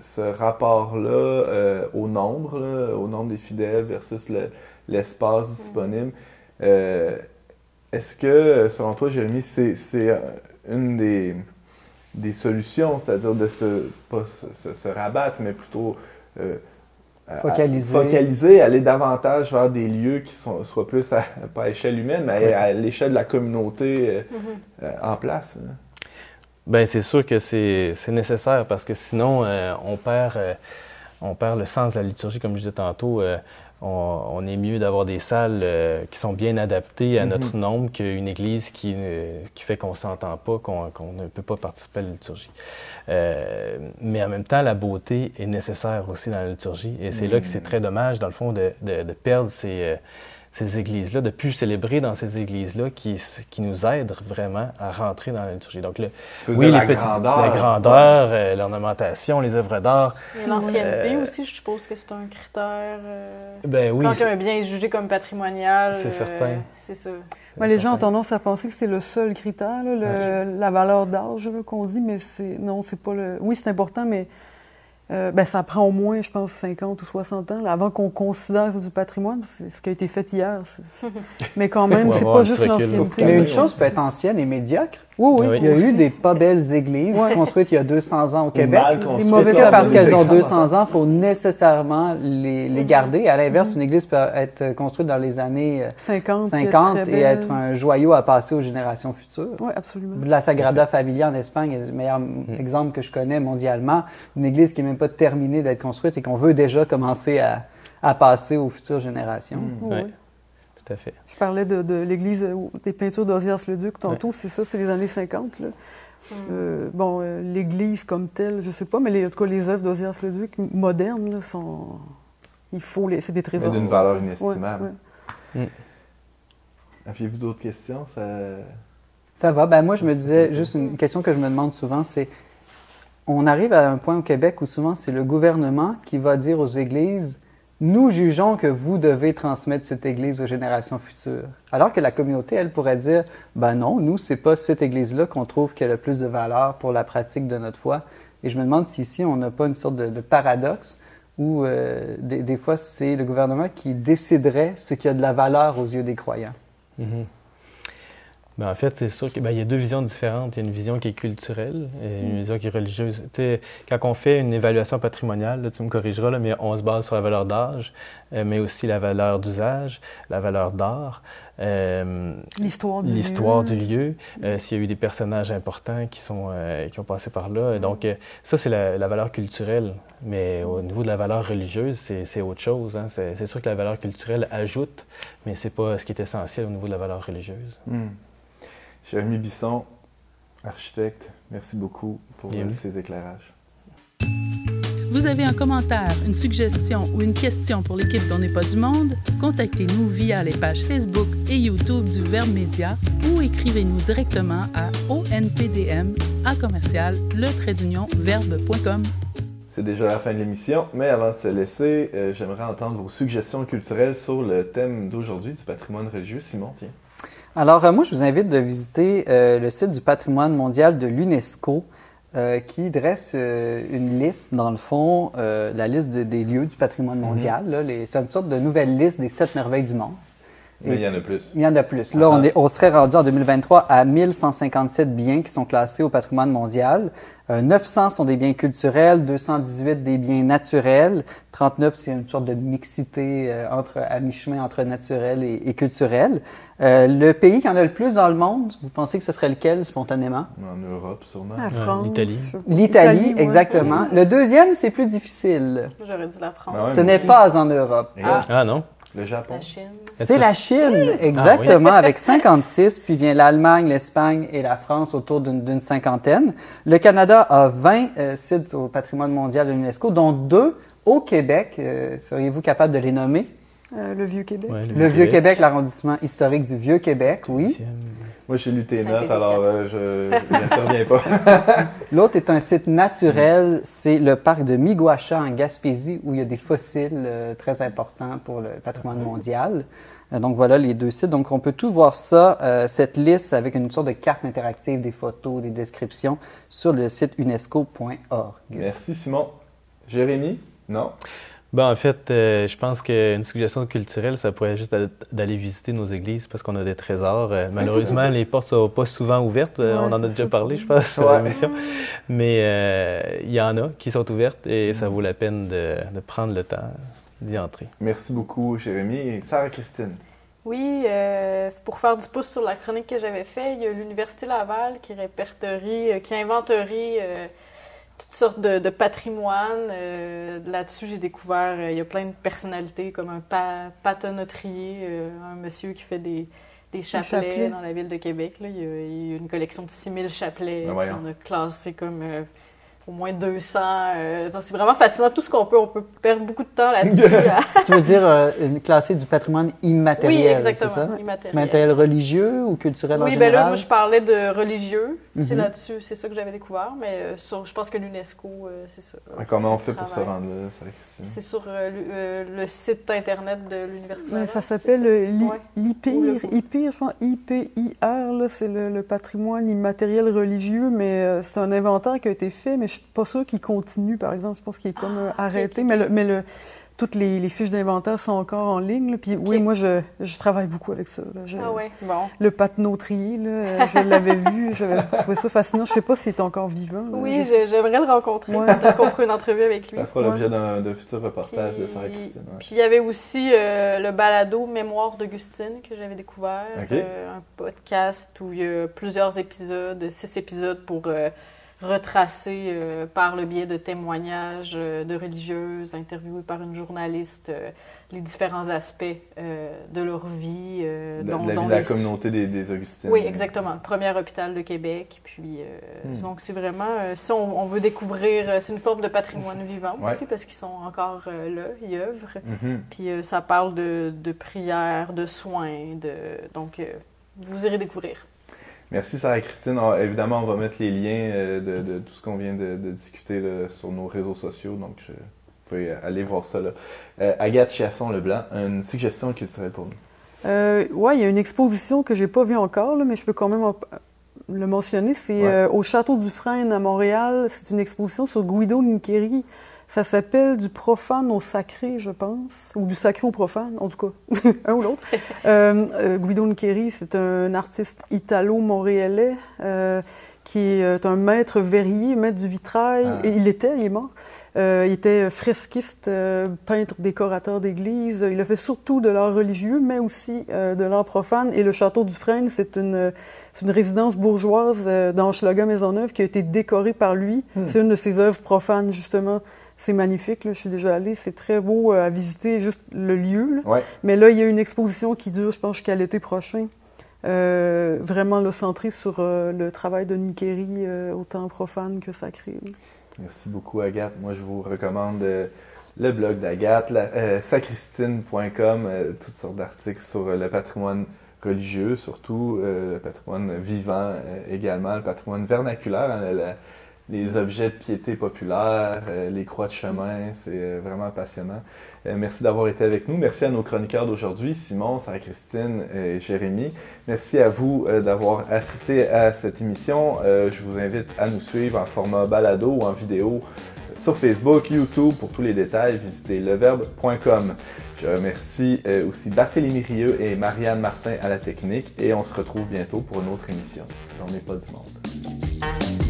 ce rapport-là euh, au nombre, au nombre des fidèles versus l'espace disponible. Est-ce que, selon toi, Jérémy, c'est une des des solutions, c'est-à-dire de se, pas se, rabattre, mais plutôt euh, focaliser. focaliser, aller davantage vers des lieux qui sont, soient plus, à, pas à échelle humaine, mais à, l'échelle de la communauté euh, mm-hmm. euh, en place. Bien, c'est sûr que c'est nécessaire parce que sinon, on, perd, on perd le sens de la liturgie, comme je disais tantôt on, est mieux d'avoir des salles euh, qui sont bien adaptées à mhm. notre nombre qu'une église qui, qui fait qu'on ne s'entend pas, qu'on ne peut pas participer à la liturgie. Euh, mais en même temps, la beauté est nécessaire aussi dans la liturgie. Et c'est là que c'est mhm. très dommage, dans le fond, de, de perdre ces, euh, ces églises-là, de plus célébrer dans ces églises-là qui, qui nous aident vraiment à rentrer dans la liturgie. Donc, le, oui, la grandeur, la grandeur euh, l'ornementation, les œuvres d'art. L'ancienneté euh, aussi, je suppose que c'est un critère. Euh, ben oui. Quand un bien est jugé comme patrimonial. C'est certain. C'est ça. les gens ont tendance à penser que c'est le seul critère, la valeur d'âge qu'on dit, mais c'est non, c'est pas le. Oui, c'est important, mais euh, ben, ça prend au moins, je pense, 50 ou 60 ans avant qu'on considère ça du patrimoine. C'est ce qui a été fait hier. (laughs) Mais quand même, c'est pas juste l'ancienneté. Mais une chose peut être ancienne et médiocre. Oui, oui. Il y a eu des pas belles églises construites il y a 200 ans au Québec. Mal parce qu'elles ont 200 ans, il faut nécessairement les, les garder. À l'inverse, une église peut être construite dans les années 50, 50 et être un joyau à passer aux générations futures. Oui, absolument. La Sagrada Familia en Espagne est le meilleur mm. exemple que je connais mondialement. Une église qui n'est même pas terminée d'être construite et qu'on veut déjà commencer à, à, passer aux futures générations. Mm. Oui. Tout à fait. Je parlais de, l'église euh, des peintures d'Ozias-le-Duc tantôt, c'est ça, c'est les années 50. Là. Mm. Euh, bon, euh, l'église comme telle, je ne sais pas, mais les, en tout cas, les œuvres d'Ozias-le-Duc modernes sont. Il faut les. C'est des trésors. d'une valeur inestimable. Mm. Aviez-vous d'autres questions? Ça... ça va. Ben, moi, je me disais, juste une question que je me demande souvent, c'est on arrive à un point au Québec où souvent c'est le gouvernement qui va dire aux églises nous jugeons que vous devez transmettre cette Église aux générations futures. Alors que la communauté, elle pourrait dire, ben non, nous, c'est pas cette Église-là qu'on trouve qui a le plus de valeur pour la pratique de notre foi. Et je me demande si ici, on n'a pas une sorte de, paradoxe où euh, des, fois, c'est le gouvernement qui déciderait ce qui a de la valeur aux yeux des croyants. Mm-hmm. Ben, en fait, c'est sûr qu'il ben, y a deux visions différentes. Il y a une vision qui est culturelle et une mm. vision qui est religieuse. quand on fait une évaluation patrimoniale, tu me corrigeras, là, mais on se base sur la valeur d'âge, euh, mais aussi la valeur d'usage, la valeur d'art. Euh, l'histoire du lieu, euh, s'il y a eu des personnages importants qui, sont, qui ont passé par là. Mm. Donc, ça, c'est la, valeur culturelle. Mais au niveau de la valeur religieuse, c'est autre chose. Hein. C'est sûr que la valeur culturelle ajoute, mais c'est pas ce qui est essentiel au niveau de la valeur religieuse. Mm. Jérémy Bisson, architecte, merci beaucoup pour ces éclairages. Vous avez un commentaire, une suggestion ou une question pour l'équipe d'On n'est pas du monde? Contactez-nous via les pages Facebook et YouTube du Verbe Média ou écrivez-nous directement à onpdm à commercial le verbe.com. C'est déjà la fin de l'émission, mais avant de se laisser, euh, j'aimerais entendre vos suggestions culturelles sur le thème d'aujourd'hui du patrimoine religieux. Simon, tiens. Alors, euh, moi, je vous invite de visiter euh, le site du patrimoine mondial de l'UNESCO euh, qui dresse une liste, dans le fond, la liste des lieux du patrimoine mhm. mondial. C'est une sorte de nouvelle liste des sept merveilles du monde. Mais il y en a plus. Il y en a plus. Là, on, est, on serait rendu en 2023 à 1157 biens qui sont classés au patrimoine mondial. 900 euh, sont des biens culturels, 218 des biens naturels, 39 c'est une sorte de mixité euh, entre, à mi-chemin entre naturel et, culturel. Euh, le pays qui en a le plus dans le monde, vous pensez que ce serait lequel spontanément? En Europe, sûrement. La France. L'Italie. L'Italie, exactement. Le deuxième, c'est plus difficile. J'aurais dit la France. Ben ce n'est pas en Europe. ah non? Le Japon. La Chine. C'est la Chine, ah, exactement, avec 56, puis vient l'Allemagne, l'Espagne et la France autour d'une cinquantaine. Le Canada a 20 euh, sites au patrimoine mondial de l'UNESCO, dont deux au Québec. Euh, seriez-vous capable de les nommer? le Vieux-Québec. le Vieux-Québec, l'arrondissement historique du Vieux-Québec, oui. Moi, j'ai lu tes notes, alors je n'interviens pas. (laughs) L'autre est un site naturel, c'est le parc de Miguacha en Gaspésie, où il y a des fossiles très importants pour le patrimoine mondial. Euh, donc voilà les deux sites. Donc on peut tout voir ça, euh, cette liste avec une sorte de carte interactive, des photos, des descriptions sur le site unesco.org. Merci Simon. Jérémy? Non? Ben, en fait, euh, je pense qu'une suggestion culturelle, ça pourrait juste d'aller visiter nos églises parce qu'on a des trésors. malheureusement, (laughs) les portes ne sont pas souvent ouvertes. on en a déjà parlé, je pense, sur l'émission. Mais il y en a qui sont ouvertes et ça vaut la peine de, de prendre le temps d'y entrer. Merci beaucoup, Jérémy. Et Sarah-Christine? Oui, euh, pour faire du pouce sur la chronique que j'avais faite, il y a l'Université Laval qui répertorie, euh, qui inventerie euh, toutes sortes de, de patrimoine. Là-dessus, j'ai découvert, il y a plein de personnalités comme un pa pâtonnetrier, un monsieur qui fait des, des chapelets, dans la ville de Québec. Là. Il, y a, une collection de 6000 chapelets ben qu'on a classés comme au moins 200. Euh, c'est vraiment fascinant, tout ce qu'on peut. On peut perdre beaucoup de temps là-dessus. (laughs) tu veux dire euh, une classée du patrimoine immatériel, Oui, exactement, immatériel. Matériel religieux ou culturel en général? Oui, bien là, moi, je parlais de religieux. C'est mhm. là-dessus, c'est ça que j'avais découvert. Mais euh, je pense que l'UNESCO, c'est ça. comment on fait pour se rendre là, C'est sur le, site Internet de l'Université. ça s'appelle l'IPIR, IPIR, je pense, IPIR, c'est le, patrimoine immatériel religieux, mais c'est un inventaire qui a été fait, mais je suis pas sûre qu'il continue, par exemple. Je pense qu'il est comme euh, ah, arrêté. Mais, le, mais le, toutes les, fiches d'inventaire sont encore en ligne. Puis oui, moi, je, je, travaille beaucoup avec ça. ah ouais, bon. Le patenotrier, là, euh, je l'avais vu, (laughs) j'avais trouvé ça fascinant. Je ne sais pas s'il est encore vivant. Oui, j'aimerais le rencontrer. Ouais. qu'on fera une entrevue avec lui. Ça fera l'objet d'un futur reportage de Sarah Christine. Puis il y avait aussi euh, le balado Mémoire d'Augustine que j'avais découvert. un podcast où il y a plusieurs épisodes, six épisodes pour retracé euh, par le biais de témoignages euh, de religieuses, interviewées par une journaliste, euh, les différents aspects de leur vie. de, la, vie la communauté des, des, Augustines. Oui, exactement. Le premier hôpital de Québec. Puis, hmm. Donc, c'est vraiment, si on, veut découvrir, c'est une forme de patrimoine (laughs) vivant aussi, parce qu'ils sont encore là, ils œuvrent. Mm-hmm. Puis ça parle de, de prières, de soins. De... Donc, vous irez découvrir. Merci Sarah-Christine. Ah, évidemment, on va mettre les liens euh, de, tout ce qu'on vient de, discuter sur nos réseaux sociaux, donc je, vous pouvez aller voir ça. Là. Euh, Agathe Chiasson-Leblanc, une suggestion culturelle pour nous. Euh, oui, il y a une exposition que je n'ai pas vue encore, mais je peux quand même le mentionner. C'est au Château du Frêne à Montréal. C'est une exposition sur Guido Niccheri. Ça s'appelle du profane au sacré, je pense, ou du sacré au profane, en tout cas, (laughs) un ou l'autre. (laughs) Euh, euh, Guido Niccheri, c'est un artiste italo-montréalais euh, qui est un maître verrier, maître du vitrail. Ah. Il était, il est mort. il était fresquiste, peintre, décorateur d'église. Il a fait surtout de l'art religieux, mais aussi de l'art profane. Et le château du Frêne, c'est une, une résidence bourgeoise dans Maisonneuve qui a été décorée par lui. Hmm. C'est une de ses œuvres profanes, justement. C'est magnifique, là, je suis déjà allée. C'est très beau euh, à visiter, juste le lieu. Mais là, il y a une exposition qui dure, je pense, jusqu'à l'été prochain. Euh, vraiment le centré sur euh, le travail de Nikeri, autant profane que sacré. Merci beaucoup, Agathe. Moi, je vous recommande le blog d'Agathe, sacristine.com, toutes sortes d'articles sur le patrimoine religieux, surtout le patrimoine vivant également, le patrimoine vernaculaire. Hein, les objets de piété populaire, euh, les croix de chemin, c'est euh, vraiment passionnant. Euh, merci d'avoir été avec nous. Merci à nos chroniqueurs d'aujourd'hui, Simon, Sarah-Christine et Jérémy. Merci à vous d'avoir assisté à cette émission. je vous invite à nous suivre en format balado ou en vidéo sur Facebook, YouTube. Pour tous les détails, visitez leverbe.com. Je remercie aussi Barthélémy Rieux et Marianne Martin à la technique et on se retrouve bientôt pour une autre émission. On n'est pas du monde.